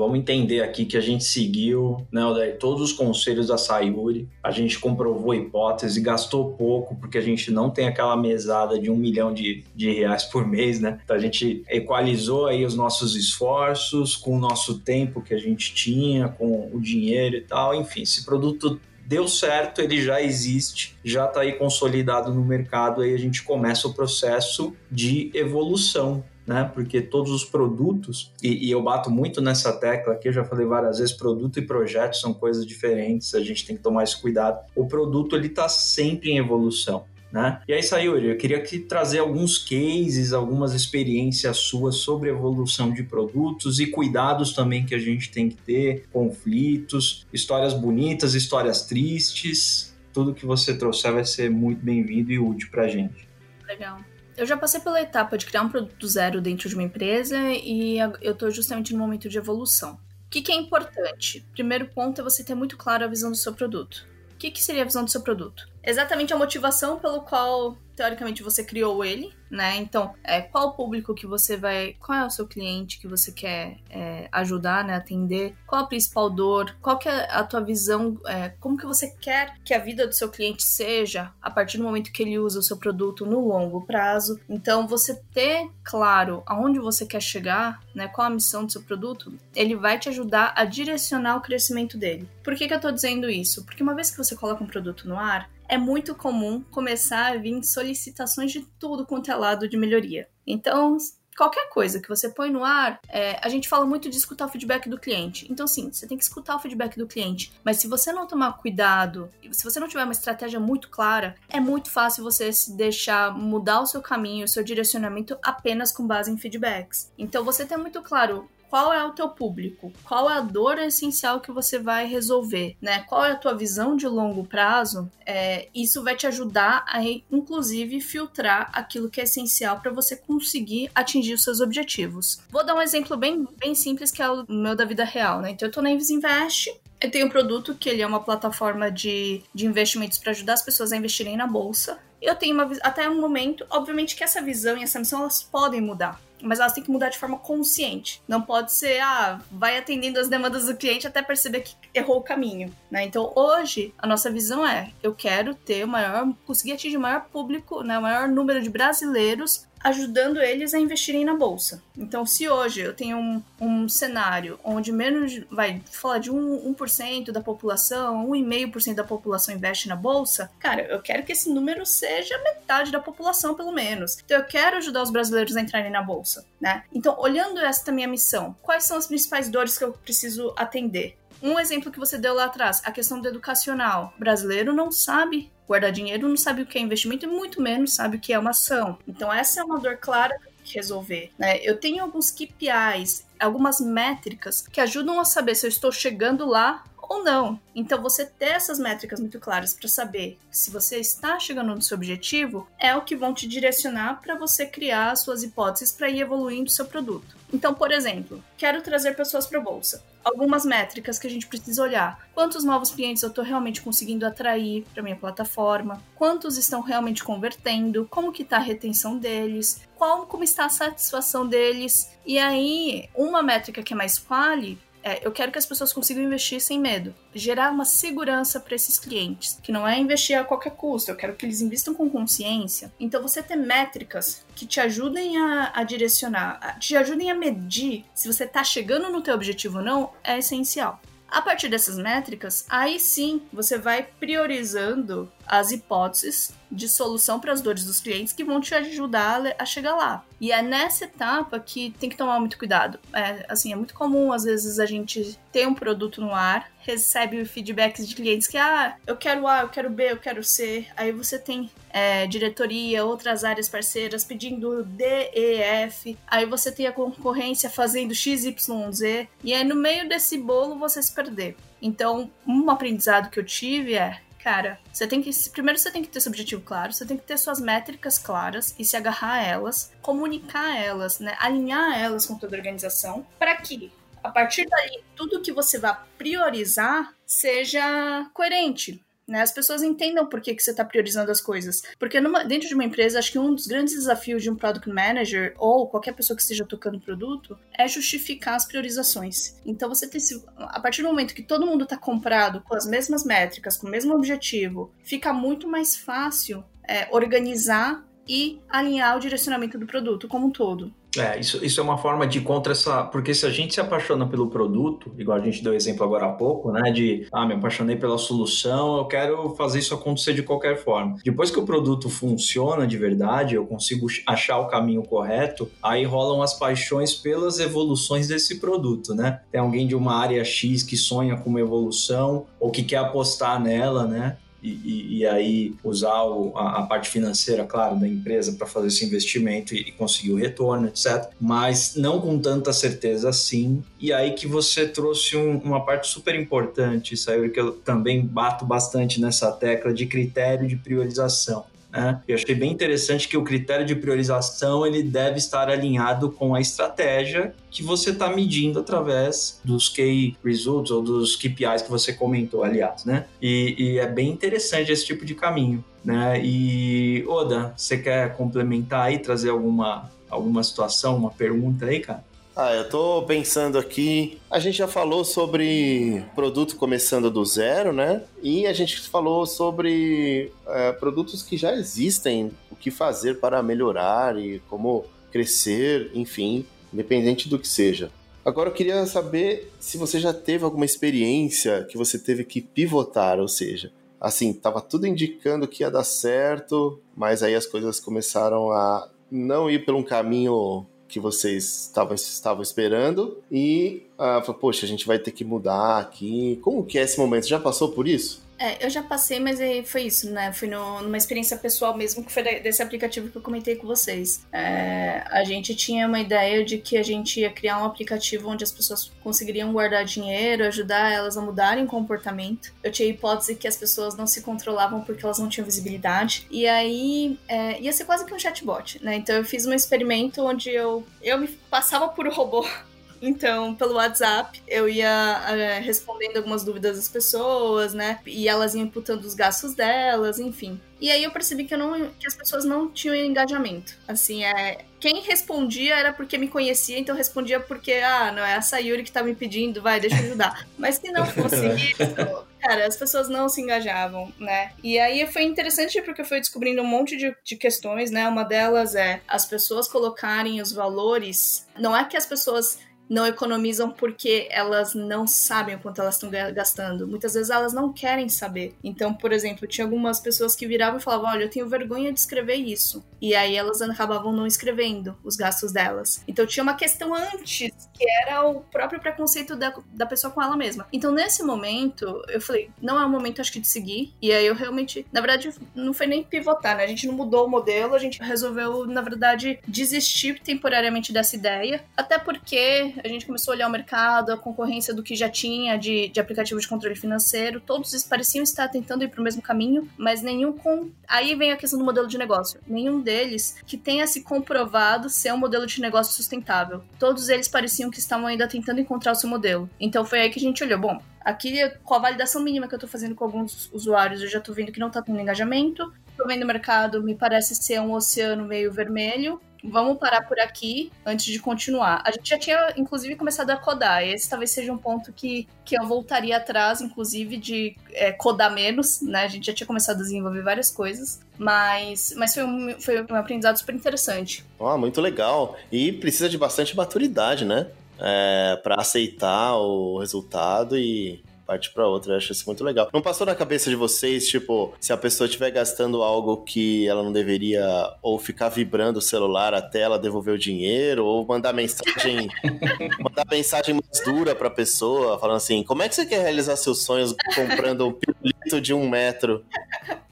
vamos entender aqui que a gente seguiu né, todos os conselhos da Sayuri, a gente comprovou a hipótese, gastou pouco, porque a gente não tem aquela mesada de um milhão de, de reais por mês, né? Então a gente equalizou aí os nossos esforços com o nosso tempo que a gente tinha, com o dinheiro e tal. Enfim, esse produto deu certo, ele já existe, já está aí consolidado no mercado, aí a gente começa o processo de evolução né? Porque todos os produtos, e, e, eu bato muito nessa tecla aqui, eu já falei várias vezes, produto e projeto são coisas diferentes, a gente tem que tomar esse cuidado. O produto, ele está sempre em evolução. Né? E aí, Sayuri, eu queria que trazer alguns cases, algumas experiências suas sobre evolução de produtos e cuidados também que a gente tem que ter, conflitos, histórias bonitas, histórias tristes. Tudo que você trouxer vai ser muito bem-vindo e útil para a gente. Legal. Eu já passei pela etapa de criar um produto zero dentro de uma empresa e eu estou justamente no momento de evolução. O que, que, é importante? Primeiro ponto é você ter muito claro a visão do seu produto. O que, que seria a visão do seu produto? Exatamente a motivação pelo qual teoricamente você criou ele, né? Então, é, qual o público que você vai. Qual é o seu cliente que você quer é, ajudar, né? Atender? Qual a principal dor? Qual que é a tua visão? É, como que você quer que a vida do seu cliente seja a partir do momento que ele usa o seu produto no longo prazo? Então, você ter claro aonde você quer chegar, né? Qual a missão do seu produto, ele vai te ajudar a direcionar o crescimento dele. Por que, que eu tô dizendo isso? Porque uma vez que você coloca um produto no ar, é muito comum começar a vir solicitações de tudo quanto é lado de melhoria. Então, qualquer coisa que você põe no ar, é, a gente fala muito de escutar o feedback do cliente. Então, sim, você tem que escutar o feedback do cliente. Mas se você não tomar cuidado, se você não tiver uma estratégia muito clara, é muito fácil você se deixar mudar o seu caminho, o seu direcionamento apenas com base em feedbacks. Então, você tem muito claro qual é o teu público, qual é a dor essencial que você vai resolver, né? Qual é a tua visão de longo prazo? É, isso vai te ajudar a, inclusive, filtrar aquilo que é essencial para você conseguir atingir os seus objetivos. Vou dar um exemplo bem, bem simples que é o meu da vida real, né? Então eu tô na Invis Invest, eu tenho um produto que ele é uma plataforma de, de investimentos para ajudar as pessoas a investirem na bolsa. Eu tenho uma até um momento, obviamente que essa visão e essa missão elas podem mudar mas elas têm que mudar de forma consciente. Não pode ser, ah, vai atendendo as demandas do cliente até perceber que errou o caminho, né? Então, hoje, a nossa visão é, eu quero ter o maior, conseguir atingir o maior público, né, o maior número de brasileiros ajudando eles a investirem na bolsa. Então, se hoje eu tenho um, um cenário onde menos, vai falar de 1%, 1% da população, 1,5% da população investe na bolsa, cara, eu quero que esse número seja metade da população, pelo menos. Então, eu quero ajudar os brasileiros a entrarem na bolsa, né? Então, olhando essa minha missão, quais são as principais dores que eu preciso atender? Um exemplo que você deu lá atrás, a questão do educacional. O brasileiro não sabe guardar dinheiro, não sabe o que é investimento e muito menos sabe o que é uma ação. Então essa é uma dor clara que resolver, né? Eu tenho alguns KPIs, algumas métricas que ajudam a saber se eu estou chegando lá ou não. Então, você ter essas métricas muito claras para saber se você está chegando no seu objetivo é o que vão te direcionar para você criar suas hipóteses para ir evoluindo o seu produto. Então, por exemplo, quero trazer pessoas para a bolsa. Algumas métricas que a gente precisa olhar. Quantos novos clientes eu estou realmente conseguindo atrair para minha plataforma? Quantos estão realmente convertendo? Como que está a retenção deles? Qual, como está a satisfação deles? E aí, uma métrica que é mais quali é, eu quero que as pessoas consigam investir sem medo, gerar uma segurança para esses clientes, que não é investir a qualquer custo, eu quero que eles investam com consciência. Então, você ter métricas que te ajudem a, a direcionar, te ajudem a medir se você está chegando no teu objetivo ou não, é essencial. A partir dessas métricas, aí sim você vai priorizando as hipóteses de solução para as dores dos clientes que vão te ajudar a chegar lá. E é nessa etapa que tem que tomar muito cuidado. É, assim, é muito comum, às vezes, a gente ter um produto no ar, recebe feedbacks de clientes que, ah, eu quero A, eu quero B, eu quero C. Aí você tem é, diretoria, outras áreas parceiras pedindo D, E, F. Aí você tem a concorrência fazendo X, Y, Z. E aí no meio desse bolo você se perder. Então, um aprendizado que eu tive é cara, você tem que. Primeiro você tem que ter seu objetivo claro, você tem que ter suas métricas claras e se agarrar a elas, comunicar elas, né? Alinhar elas com toda a organização, para que a partir dali tudo que você vai priorizar seja coerente, né? As pessoas entendam por que, que você está priorizando as coisas. Porque numa, dentro de uma empresa, acho que um dos grandes desafios de um product manager ou qualquer pessoa que esteja tocando produto é justificar as priorizações. Então você tem a partir do momento que todo mundo está comprado com as mesmas métricas, com o mesmo objetivo, fica muito mais fácil é, organizar e alinhar o direcionamento do produto como um todo. É, isso, isso é uma forma de contra essa. Porque se a gente se apaixona pelo produto, igual a gente deu exemplo agora há pouco, né? De ah, me apaixonei pela solução, eu quero fazer isso acontecer de qualquer forma. Depois que o produto funciona de verdade, eu consigo achar o caminho correto, aí rolam as paixões pelas evoluções desse produto, né? Tem alguém de uma área X que sonha com uma evolução ou que quer apostar nela, né? E, e, e aí usar o, a, a, parte financeira, claro, da empresa para fazer esse investimento e, e, conseguir o retorno, etc. Mas não com tanta certeza assim. E aí que você trouxe um, uma parte super importante, Sayuri, que eu também bato bastante nessa tecla de critério de priorização. Né? Eu achei bem interessante que o critério de priorização ele deve estar alinhado com a estratégia que você está medindo através dos key results ou dos KPIs que você comentou, aliás, né? E, e é bem interessante esse tipo de caminho, né? E Oda, você quer complementar aí, trazer alguma alguma situação, uma pergunta aí, cara? Ah, eu tô pensando aqui. A gente já falou sobre produto começando do zero, né? E a gente falou sobre é, produtos que já existem, o que fazer para melhorar e como crescer, enfim, independente do que seja. Agora eu queria saber se você já teve alguma experiência que você teve que pivotar, ou seja, assim, tava tudo indicando que ia dar certo, mas aí as coisas começaram a não ir por um caminho que vocês estavam, estavam esperando e ah, falou, poxa, a gente vai ter que mudar aqui. Como que é esse momento? Já passou por isso? É, eu já passei, mas foi isso, né? Foi no, numa experiência pessoal mesmo, que foi desse aplicativo que eu comentei com vocês. É, a gente tinha uma ideia de que a gente ia criar um aplicativo onde as pessoas conseguiriam guardar dinheiro, ajudar elas a mudarem comportamento. Eu tinha a hipótese que as pessoas não se controlavam porque elas não tinham visibilidade. E aí é, ia ser quase que um chatbot, né? Então eu fiz um experimento onde eu, eu me passava por robô então, pelo WhatsApp, eu ia é, respondendo algumas dúvidas das pessoas, né? E elas iam imputando os gastos delas, enfim. E aí eu percebi que, eu não, que as pessoas não tinham engajamento. Assim, é, quem respondia era porque me conhecia, então respondia porque, ah, não é a Sayuri que tá me pedindo, vai, deixa eu ajudar. Mas se não fosse isso, cara, as pessoas não se engajavam, né? E aí foi interessante porque eu fui descobrindo um monte de, de questões, né? Uma delas é as pessoas colocarem os valores. Não é que as pessoas não economizam porque elas não sabem o quanto elas estão gastando. Muitas vezes elas não querem saber. Então, por exemplo, tinha algumas pessoas que viravam e falavam: Olha, eu tenho vergonha de escrever isso. E aí elas acabavam não escrevendo os gastos delas. Então tinha uma questão antes, que era o próprio preconceito da, da pessoa com ela mesma. Então, nesse momento, eu falei: Não é o momento, acho que, de seguir. E aí eu realmente, na verdade, não foi nem pivotar, né? A gente não mudou o modelo, a gente resolveu, na verdade, desistir temporariamente dessa ideia. Até porque a gente começou a olhar o mercado, a concorrência do que já tinha de, de aplicativo de controle financeiro, todos pareciam estar tentando ir para o mesmo caminho, mas nenhum com. Aí vem a questão do modelo de negócio. Nenhum deles que tenha se comprovado ser um modelo de negócio sustentável. Todos eles pareciam que estavam ainda tentando encontrar o seu modelo. Então foi aí que a gente olhou, bom, Aqui, com a validação mínima que eu tô fazendo com alguns usuários, eu já tô vendo que não tá tendo engajamento. Tô vendo o mercado, me parece ser um oceano meio vermelho vamos parar por aqui antes de continuar. A gente já tinha, inclusive, começado a codar. Esse talvez seja um ponto que, que eu voltaria atrás, inclusive, de é, codar menos, né? A gente já tinha começado a desenvolver várias coisas, mas, mas foi, um, foi um aprendizado super interessante. Ah, muito legal. E precisa de bastante maturidade, né? É, para aceitar o resultado e parte para outra. Eu acho isso muito legal. Não passou na cabeça de vocês, tipo, se a pessoa estiver gastando algo que ela não deveria, ou ficar vibrando o celular até ela devolver o dinheiro, ou mandar mensagem, mandar mensagem mais dura pra pessoa, falando assim: como é que você quer realizar seus sonhos comprando um pirulito de um metro?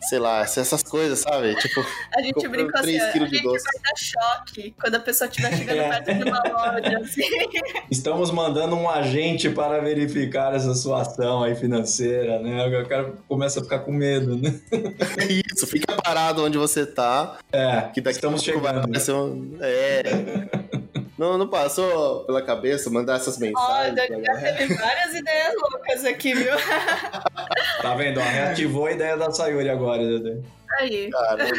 sei lá, essas coisas, sabe? Tipo, a gente brinca assim, a gente doce. vai dar choque quando a pessoa estiver chegando é. perto de uma loja, assim. Estamos mandando um agente para verificar essa sua ação aí financeira, né? O cara começa a ficar com medo, né? Isso, fica parado onde você tá. É, que daqui estamos chegando. Vai um... É. Não, não passou pela cabeça mandar essas mensagens? Olha, já teve várias ideias loucas aqui, viu? tá vendo? Reativou a ideia da Sayuri agora, Dede. Aí. Caramba.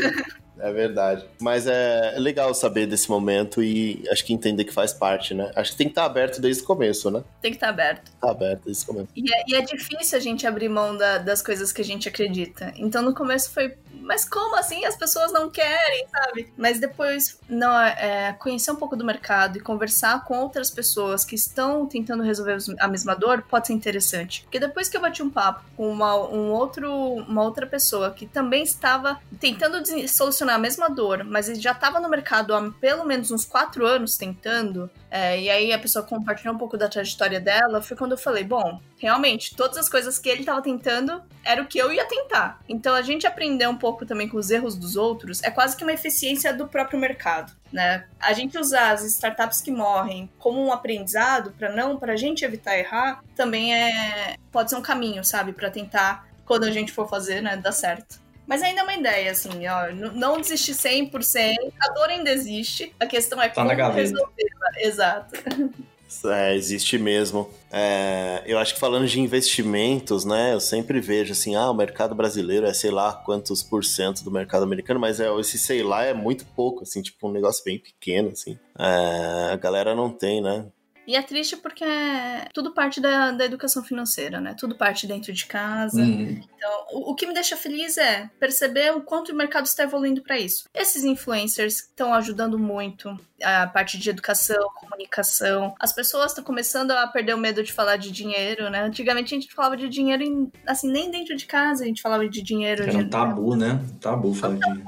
É verdade. Mas é legal saber desse momento e acho que entender que faz parte, né? Acho que tem que estar aberto desde o começo, né? Tem que estar aberto. Tá aberto desde o começo. E é, e é difícil a gente abrir mão da, das coisas que a gente acredita. Então no começo foi mas como assim as pessoas não querem, sabe? Mas depois, não, é, conhecer um pouco do mercado e conversar com outras pessoas que estão tentando resolver a mesma dor pode ser interessante. Porque depois que eu bati um papo com uma, um outro, uma outra pessoa que também estava tentando solucionar a mesma dor, mas ele já estava no mercado há pelo menos uns quatro anos tentando, é, e aí a pessoa compartilhou um pouco da trajetória dela, foi quando eu falei, bom, realmente, todas as coisas que ele estava tentando era o que eu ia tentar. Então a gente aprender um pouco também com os erros dos outros é quase que uma eficiência do próprio mercado. Né? A gente usar as startups que morrem como um aprendizado para não, para a gente evitar errar, também é pode ser um caminho, sabe, para tentar quando a gente for fazer, né, dar certo. Mas ainda é uma ideia, assim, ó, não desistir 100%, a dor ainda existe, a questão é tá como resolvê-la. Exato. É, existe mesmo. É, eu acho que falando de investimentos, né? Eu sempre vejo assim, ah, o mercado brasileiro é sei lá quantos por cento do mercado americano, mas é, esse sei lá é muito pouco, assim, tipo um negócio bem pequeno, assim. É, a galera não tem, né? E é triste porque é tudo parte da, da educação financeira, né? Tudo parte dentro de casa. Uhum. Então, o, o, que me deixa feliz é perceber o quanto o mercado está evoluindo para isso. Esses influencers estão ajudando muito a parte de educação, comunicação. As pessoas estão começando a perder o medo de falar de dinheiro, né? Antigamente a gente falava de dinheiro, em, assim, nem dentro de casa a gente falava de dinheiro. Era um tabu, né? Tabu falar de dinheiro.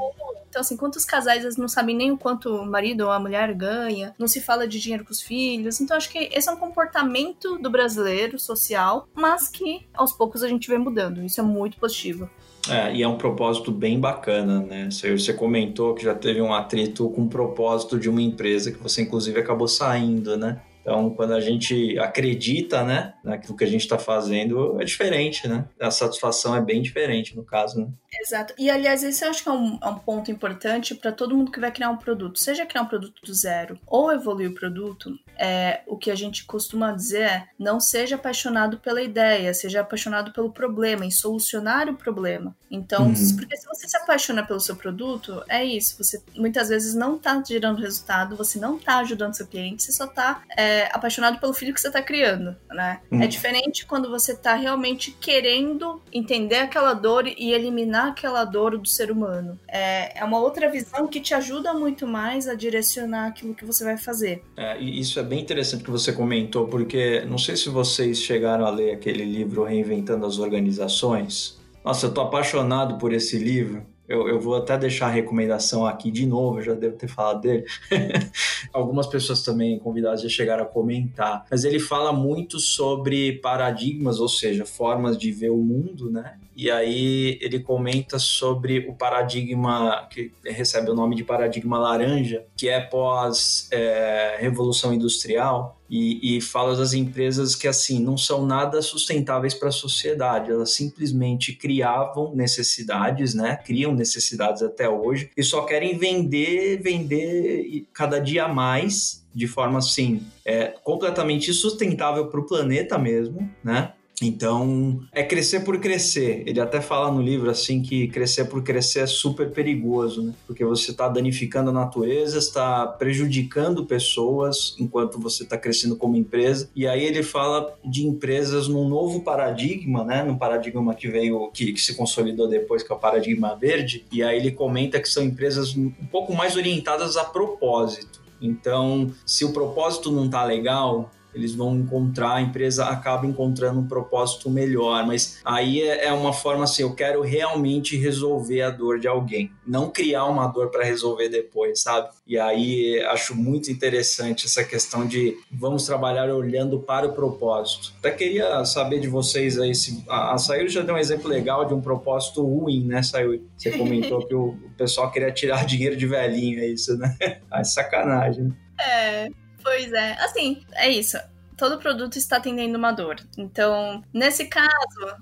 Então, assim, quantos casais não sabem nem o quanto o marido ou a mulher ganha, não se fala de dinheiro com os filhos. Então, acho que esse é um comportamento do brasileiro social, mas que aos poucos a gente vem mudando. Isso é muito positivo. É, e é um propósito bem bacana, né? Você, você comentou que já teve um atrito com o propósito de uma empresa que você, inclusive, acabou saindo, né? Então, quando a gente acredita, né, naquilo que a gente está fazendo, é diferente, né? A satisfação é bem diferente no caso, né? Exato. E, aliás, esse eu acho que é um, é um ponto importante para todo mundo que vai criar um produto. Seja criar um produto do zero ou evoluir o produto, é, o que a gente costuma dizer é não seja apaixonado pela ideia, seja apaixonado pelo problema, em solucionar o problema. Então, uhum. porque se você se apaixona pelo seu produto, é isso. Você muitas vezes não está gerando resultado, você não está ajudando seu cliente, você só está... É, é, apaixonado pelo filho que você tá criando, né? Hum. É diferente quando você tá realmente querendo entender aquela dor e eliminar aquela dor do ser humano. É, é uma outra visão que te ajuda muito mais a direcionar aquilo que você vai fazer. É, e isso é bem interessante que você comentou, porque não sei se vocês chegaram a ler aquele livro Reinventando as Organizações. Nossa, eu tô apaixonado por esse livro. Eu, eu vou até deixar a recomendação aqui de novo, eu já devo ter falado dele. Algumas pessoas também convidadas já chegaram a comentar. Mas ele fala muito sobre paradigmas, ou seja, formas de ver o mundo, né? E aí ele comenta sobre o paradigma que recebe o nome de paradigma laranja, que é pós é, revolução industrial, e, e, fala das empresas que assim não são nada sustentáveis para a sociedade, elas simplesmente criavam necessidades, né? Criam necessidades até hoje e só querem vender, vender cada dia mais de forma assim é, completamente sustentável para o planeta mesmo, né? Então, é crescer por crescer. Ele até fala no livro assim que crescer por crescer é super perigoso, né? Porque você está danificando a natureza, está prejudicando pessoas enquanto você está crescendo como empresa. E aí ele fala de empresas num novo paradigma, né? No paradigma que veio, que, que se consolidou depois, que é o paradigma verde. E aí ele comenta que são empresas um pouco mais orientadas a propósito. Então, se o propósito não tá legal, eles vão encontrar, a empresa acaba encontrando um propósito melhor, mas aí é, é uma forma assim, eu quero realmente resolver a dor de alguém, não criar uma dor para resolver depois, sabe? E aí acho muito interessante essa questão de vamos trabalhar olhando para o propósito. Até queria saber de vocês aí, se a, Sayuri já deu um exemplo legal de um propósito ruim, né, Sayuri? Você comentou que o, pessoal queria tirar dinheiro de velhinho, é isso, né? Ah, sacanagem. É, Pois é. Assim, é isso. Todo produto está atendendo uma dor. Então, nesse caso,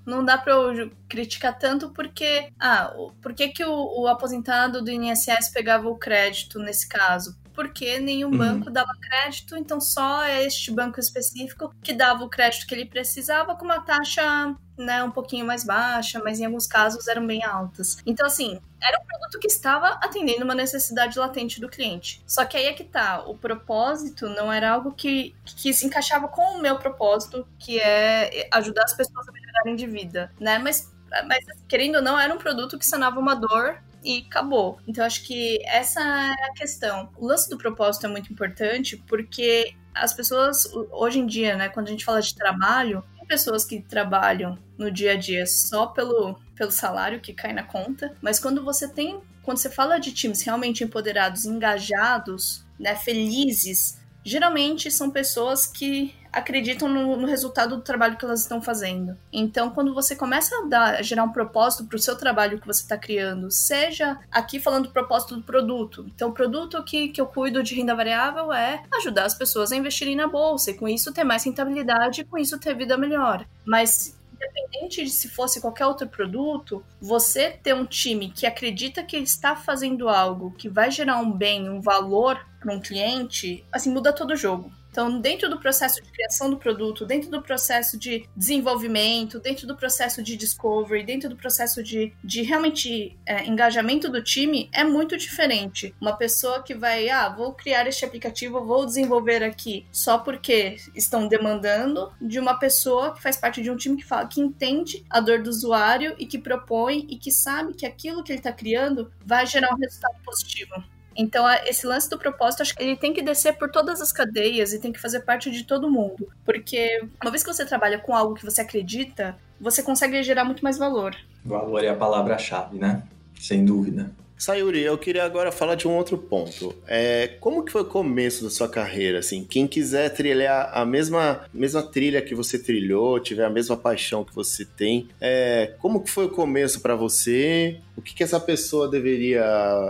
não dá para eu criticar tanto porque. Ah, por que, que o, o aposentado do INSS pegava o crédito nesse caso? Porque nenhum Uhum. banco dava crédito, então só este banco específico que dava o crédito que ele precisava com uma taxa né, um pouquinho mais baixa, mas em alguns casos eram bem altas. Então, assim, era um produto que estava atendendo uma necessidade latente do cliente. Só que aí é que tá, o propósito não era algo que, que se encaixava com o meu propósito, que é ajudar as pessoas a melhorarem de vida, né? Mas, mas querendo ou não, era um produto que sanava uma dor e acabou. Então acho que essa é a questão. O lance do propósito é muito importante porque as pessoas hoje em dia, né, quando a gente fala de trabalho, tem pessoas que trabalham no dia a dia só pelo pelo salário que cai na conta, mas quando você tem, quando você fala de times realmente empoderados, engajados, né, felizes, geralmente são pessoas que acreditam no, no, resultado do trabalho que elas estão fazendo. Então, quando você começa a, dar, a gerar um propósito para o seu trabalho que você está criando, seja aqui falando do propósito do produto. Então, o produto que, que eu cuido de renda variável é ajudar as pessoas a investirem na bolsa e com isso ter mais rentabilidade e com isso ter vida melhor. Mas independente de se fosse qualquer outro produto, você ter um time que acredita que está fazendo algo que vai gerar um bem, um valor para um cliente, assim, muda todo o jogo. Então, dentro do processo de criação do produto, dentro do processo de desenvolvimento, dentro do processo de discovery, dentro do processo de, de realmente é, engajamento do time, é muito diferente. Uma pessoa que vai, ah, vou criar este aplicativo, vou desenvolver aqui só porque estão demandando, de uma pessoa que faz parte de um time que fala, que entende a dor do usuário e que propõe e que sabe que aquilo que ele está criando vai gerar um resultado positivo. Então, esse lance do propósito, acho que ele tem que descer por todas as cadeias e tem que fazer parte de todo mundo. Porque uma vez que você trabalha com algo que você acredita, você consegue gerar muito mais valor. Valor é a palavra-chave, né? Sem dúvida. Sayuri, eu queria agora falar de um outro ponto. É, como que foi o começo da sua carreira? Assim, quem quiser trilhar a mesma, mesma trilha que você trilhou, tiver a mesma paixão que você tem, é, como que foi o começo para você? O que, que essa pessoa deveria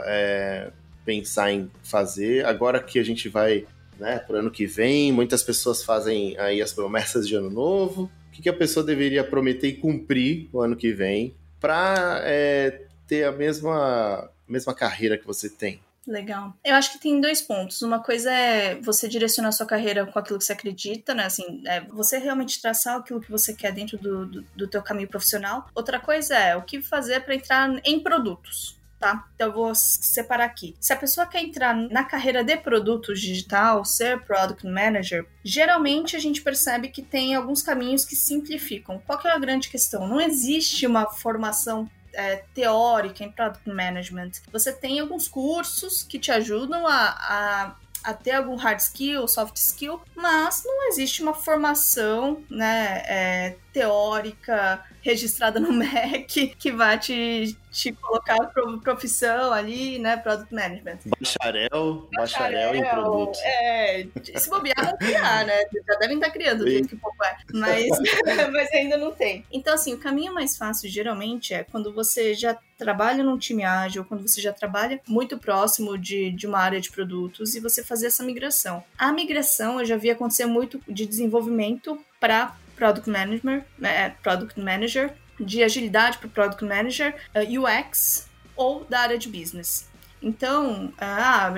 é, pensar em fazer? Agora que a gente vai, né, pro ano que vem, muitas pessoas fazem aí as promessas de ano novo. O que, que a pessoa deveria prometer e cumprir o ano que vem para é, ter a mesma mesma carreira que você tem? Legal. Eu acho que tem dois pontos. Uma coisa é você direcionar sua carreira com aquilo que você acredita, né? Assim, é você realmente traçar aquilo que você quer dentro do, do, do teu caminho profissional. Outra coisa é o que fazer para entrar em produtos. Tá? Então eu vou separar aqui. Se a pessoa quer entrar na carreira de produtos digital, ser product manager, geralmente a gente percebe que tem alguns caminhos que simplificam. Qual que é a grande questão? Não existe uma formação é, teórica em product management. Você tem alguns cursos que te ajudam a, a a ter algum hard skill, soft skill, mas não existe uma formação, né, é, teórica registrada no MEC que vai te, te colocar pro, profissão ali, né, product management. Bacharel, bacharel, bacharel em produto. É, se bobear vão criar, né? Já devem estar criando do jeito que o povo é. Mas, mas ainda não tem. Então, assim, o caminho mais fácil, geralmente, é quando você já trabalha num time ágil, quando você já trabalha muito próximo de, de uma área de produtos e você fazer essa migração. A migração eu já vi acontecer muito de desenvolvimento para Product Manager, é, Product Manager, de agilidade para Product Manager, uh, UX ou da área de business. Então, ah,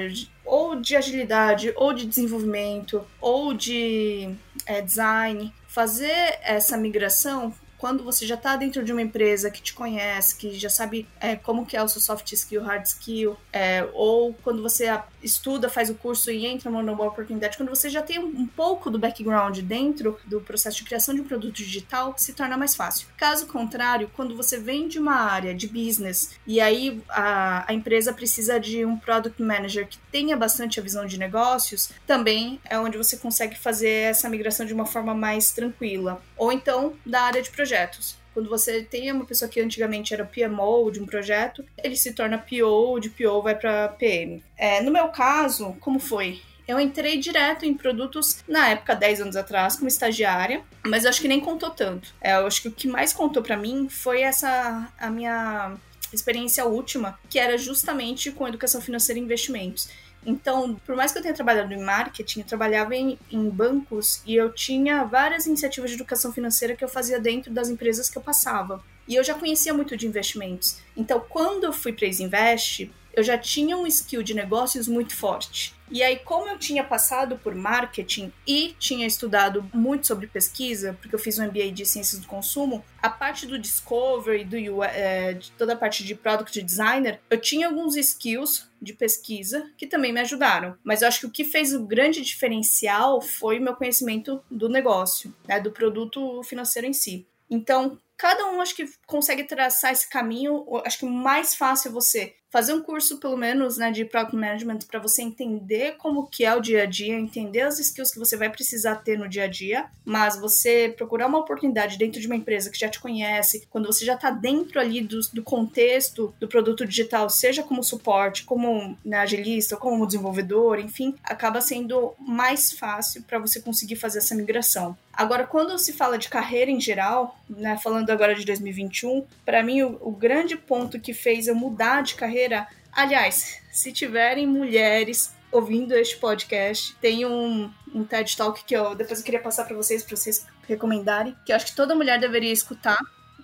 ou de agilidade, ou de desenvolvimento, ou de é, design, fazer essa migração quando você já está dentro de uma empresa que te conhece, que já sabe é, como que é o seu soft skill, hard skill, é, ou quando você estuda, faz o curso e entra numa boa oportunidade, quando você já tem um, um, pouco do background dentro do processo de criação de um produto digital, se torna mais fácil. Caso contrário, quando você vem de uma área de business e aí a, a empresa precisa de um product manager que tenha bastante a visão de negócios, também é onde você consegue fazer essa migração de uma forma mais tranquila. Ou então da área de projetos projetos. Quando você tem uma pessoa que antigamente era PMO de um projeto, ele se torna PO, de PO vai para PM. É, no meu caso, como foi? Eu entrei direto em produtos na época, 10 anos atrás, como estagiária, mas acho que nem contou tanto. É, eu acho que o que mais contou para mim foi essa a minha experiência última, que era justamente com educação financeira e investimentos. Então, por mais que eu tenha trabalhado em marketing, eu trabalhava em, em, bancos e eu tinha várias iniciativas de educação financeira que eu fazia dentro das empresas que eu passava. E eu já conhecia muito de investimentos. Então, quando eu fui para a Invest, eu já tinha um skill de negócios muito forte. E aí, como eu tinha passado por marketing e tinha estudado muito sobre pesquisa, porque eu fiz um MBA de ciências do consumo, a parte do discovery, do é, de toda a parte de product designer, eu tinha alguns skills de pesquisa que também me ajudaram. Mas eu acho que o que fez o grande diferencial foi o meu conhecimento do negócio, né, do produto financeiro em si. Então, cada um acho que consegue traçar esse caminho. Acho que o mais fácil é você fazer um curso, pelo menos, né, de Product Management para você entender como que é o dia a dia, entender as skills que você vai precisar ter no dia a dia, mas você procurar uma oportunidade dentro de uma empresa que já te conhece, quando você já está dentro ali do, do, contexto do produto digital, seja como suporte, como né, agilista, como desenvolvedor, enfim, acaba sendo mais fácil para você conseguir fazer essa migração. Agora, quando se fala de carreira em geral, né, falando agora de 2021, para mim o, o grande ponto que fez eu mudar de carreira carreira. Aliás, se tiverem mulheres ouvindo este podcast, tem um, um TED Talk que eu depois eu queria passar para vocês, para vocês recomendarem, que eu acho que toda mulher deveria escutar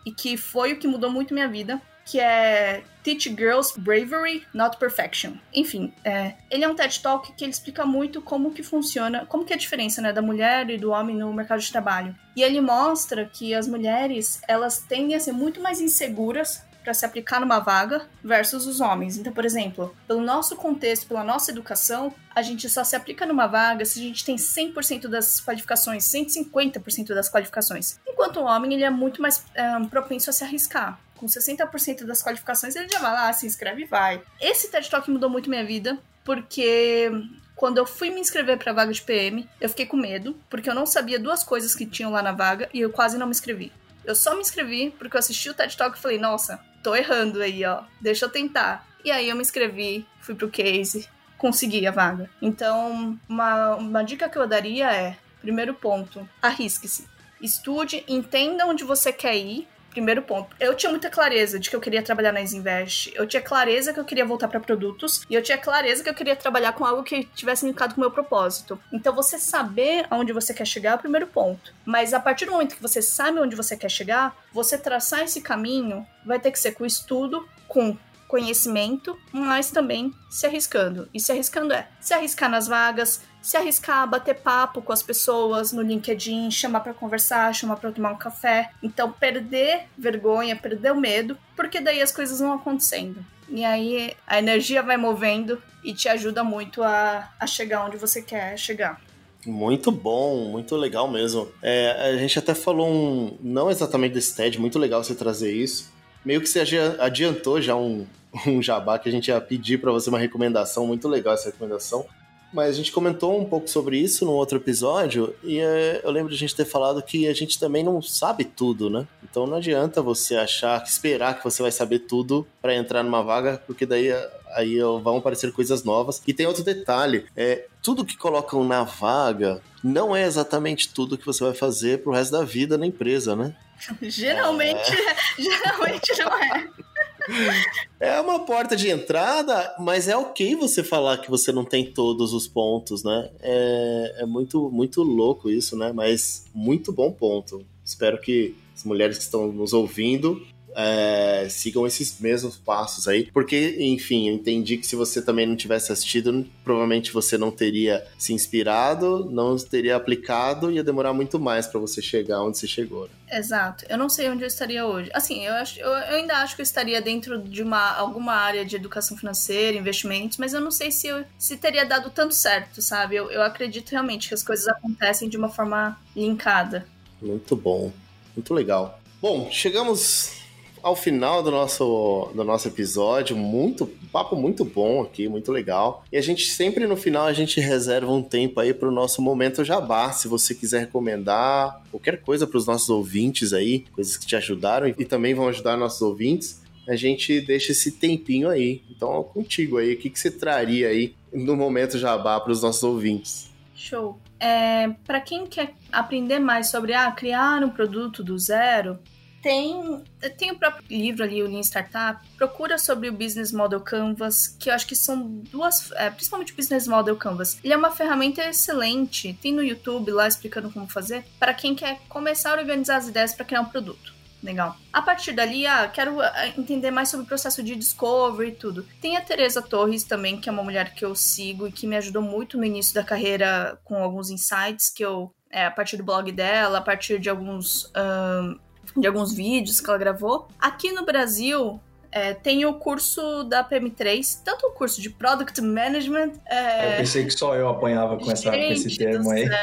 e que foi o que mudou muito minha vida, que é Teach Girls Bravery, Not Perfection. Enfim, é, ele é um TED Talk que ele explica muito como que funciona, como que é a diferença né, da mulher e do homem no mercado de trabalho. E ele mostra que as mulheres, elas tendem a ser muito mais inseguras para se aplicar numa vaga versus os homens. Então, por exemplo, pelo nosso contexto, pela nossa educação, a gente só se aplica numa vaga se a gente tem 100% das qualificações, 150% das qualificações. Enquanto o homem, ele é muito mais é, propenso a se arriscar. Com 60% das qualificações, ele já vai lá, se inscreve e vai. Esse TED Talk mudou muito minha vida, porque quando eu fui me inscrever para a vaga de PM, eu fiquei com medo, porque eu não sabia duas coisas que tinham lá na vaga e eu quase não me inscrevi. Eu só me inscrevi porque eu assisti o TED Talk e falei, nossa, tô errando aí, ó. Deixa eu tentar. E aí eu me inscrevi, fui pro case, consegui a vaga. Então, uma, uma dica que eu daria é: primeiro ponto, arrisque-se. Estude, entenda onde você quer ir. Primeiro ponto. Eu tinha muita clareza de que eu queria trabalhar na Isinvest. Eu tinha clareza que eu queria voltar para produtos. E eu tinha clareza que eu queria trabalhar com algo que tivesse linkado com o meu propósito. Então, você saber aonde você quer chegar é o primeiro ponto. Mas a partir do momento que você sabe onde você quer chegar, você traçar esse caminho vai ter que ser com estudo, com conhecimento, mas também se arriscando. E se arriscando é se arriscar nas vagas, se arriscar a bater papo com as pessoas no LinkedIn, chamar para conversar, chamar para tomar um café. Então, perder vergonha, perder o medo, porque daí as coisas vão acontecendo. E aí a energia vai movendo e te ajuda muito a, a chegar onde você quer chegar. Muito bom, muito legal mesmo. É, a gente até falou um. Não exatamente desse TED, muito legal você trazer isso. Meio que você adiantou já um, um jabá que a gente ia pedir para você uma recomendação, muito legal essa recomendação. Mas a gente comentou um pouco sobre isso no outro episódio e é, eu lembro de a gente ter falado que a gente também não sabe tudo, né? Então não adianta você achar, esperar que você vai saber tudo para entrar numa vaga, porque daí aí vão aparecer coisas novas. E tem outro detalhe, é tudo que colocam na vaga não é exatamente tudo que você vai fazer pro resto da vida na empresa, né? geralmente, é... geralmente não é. É uma porta de entrada, mas é ok você falar que você não tem todos os pontos, né? É, é muito, muito louco isso, né? Mas muito bom ponto. Espero que as mulheres que estão nos ouvindo é, sigam esses mesmos passos aí. Porque, enfim, eu entendi que se você também não tivesse assistido, provavelmente você não teria se inspirado, não teria aplicado, ia demorar muito mais para você chegar onde você chegou. Né? Exato. Eu não sei onde eu estaria hoje. Assim, eu, acho, eu, eu, ainda acho que eu estaria dentro de uma, alguma área de educação financeira, investimentos, mas eu não sei se, eu, se teria dado tanto certo, sabe? Eu, eu acredito realmente que as coisas acontecem de uma forma linkada. Muito bom. Muito legal. Bom, chegamos ao final do nosso, do nosso episódio. Muito, um papo muito bom aqui, muito legal. E a gente sempre no final a gente reserva um tempo aí para o nosso momento jabá. Se você quiser recomendar qualquer coisa para os nossos ouvintes aí, coisas que te ajudaram e também vão ajudar nossos ouvintes, a gente deixa esse tempinho aí. Então, contigo aí, o que, que você traria aí no momento jabá para os nossos ouvintes? Show. É, para quem quer aprender mais sobre ah, criar um produto do zero, tem, tem o próprio livro ali, o Lean Startup. Procura sobre o Business Model Canvas, que eu acho que são duas, é, principalmente o Business Model Canvas. Ele é uma ferramenta excelente. Tem no YouTube lá explicando como fazer para quem quer começar a organizar as ideias para criar um produto. Legal. A partir dali, ah, quero ah, entender mais sobre o processo de discovery e tudo. Tem a Teresa Torres também, que é uma mulher que eu sigo e que me ajudou muito no início da carreira com alguns insights que eu é, a partir do blog dela, a partir de alguns um, de alguns vídeos que ela gravou. Aqui no Brasil, é, tem o curso da PM3, tanto o curso de Product Management. É... Eu pensei que só eu apanhava com, essa, com esse termo aí.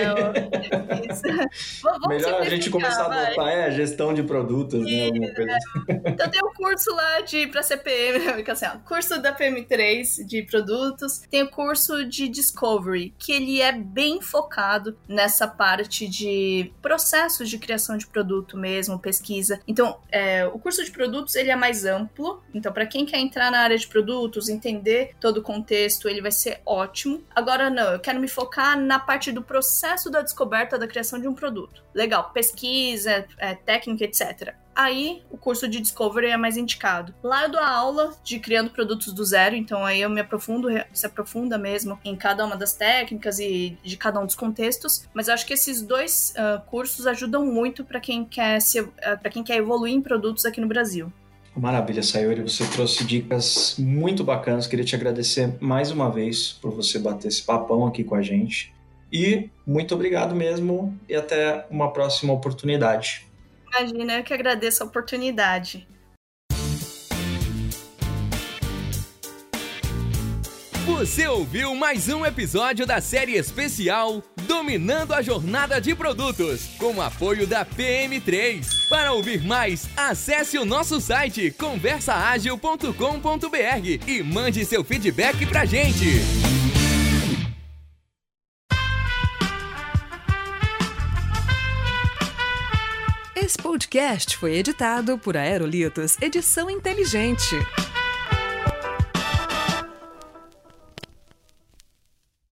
Melhor a gente começar vai. a adotar é, gestão de produtos, né? Alguma coisa assim. Então tem o curso lá de para CPM, assim, ó, curso da PM3 de produtos, tem o curso de Discovery, que ele é bem focado nessa parte de processos de criação de produto mesmo, pesquisa. Então, é, o curso de produtos ele é mais amplo, então, para quem quer entrar na área de produtos, entender todo o contexto, ele vai ser ótimo. Agora, não, eu quero me focar na parte do processo da descoberta da criação de um produto. Legal, pesquisa, é, técnica, etc aí o curso de Discovery é mais indicado. Lá eu dou a aula de criando produtos do zero, então aí eu me aprofundo, se aprofunda mesmo em cada uma das técnicas e de cada um dos contextos, mas eu acho que esses dois uh, cursos ajudam muito para quem quer uh, para quem quer evoluir em produtos aqui no Brasil. Maravilha, Sayori. Você trouxe dicas muito bacanas. Queria te agradecer mais uma vez por você bater esse papão aqui com a gente. E muito obrigado mesmo e até uma próxima oportunidade. Imagina, eu que agradeço a oportunidade. Você ouviu mais um episódio da série especial Dominando a Jornada de Produtos, com apoio da PM3. Para ouvir mais, acesse o nosso site conversaagil.com.br e mande seu feedback pra gente. Esse podcast foi editado por Aerolitos Edição Inteligente.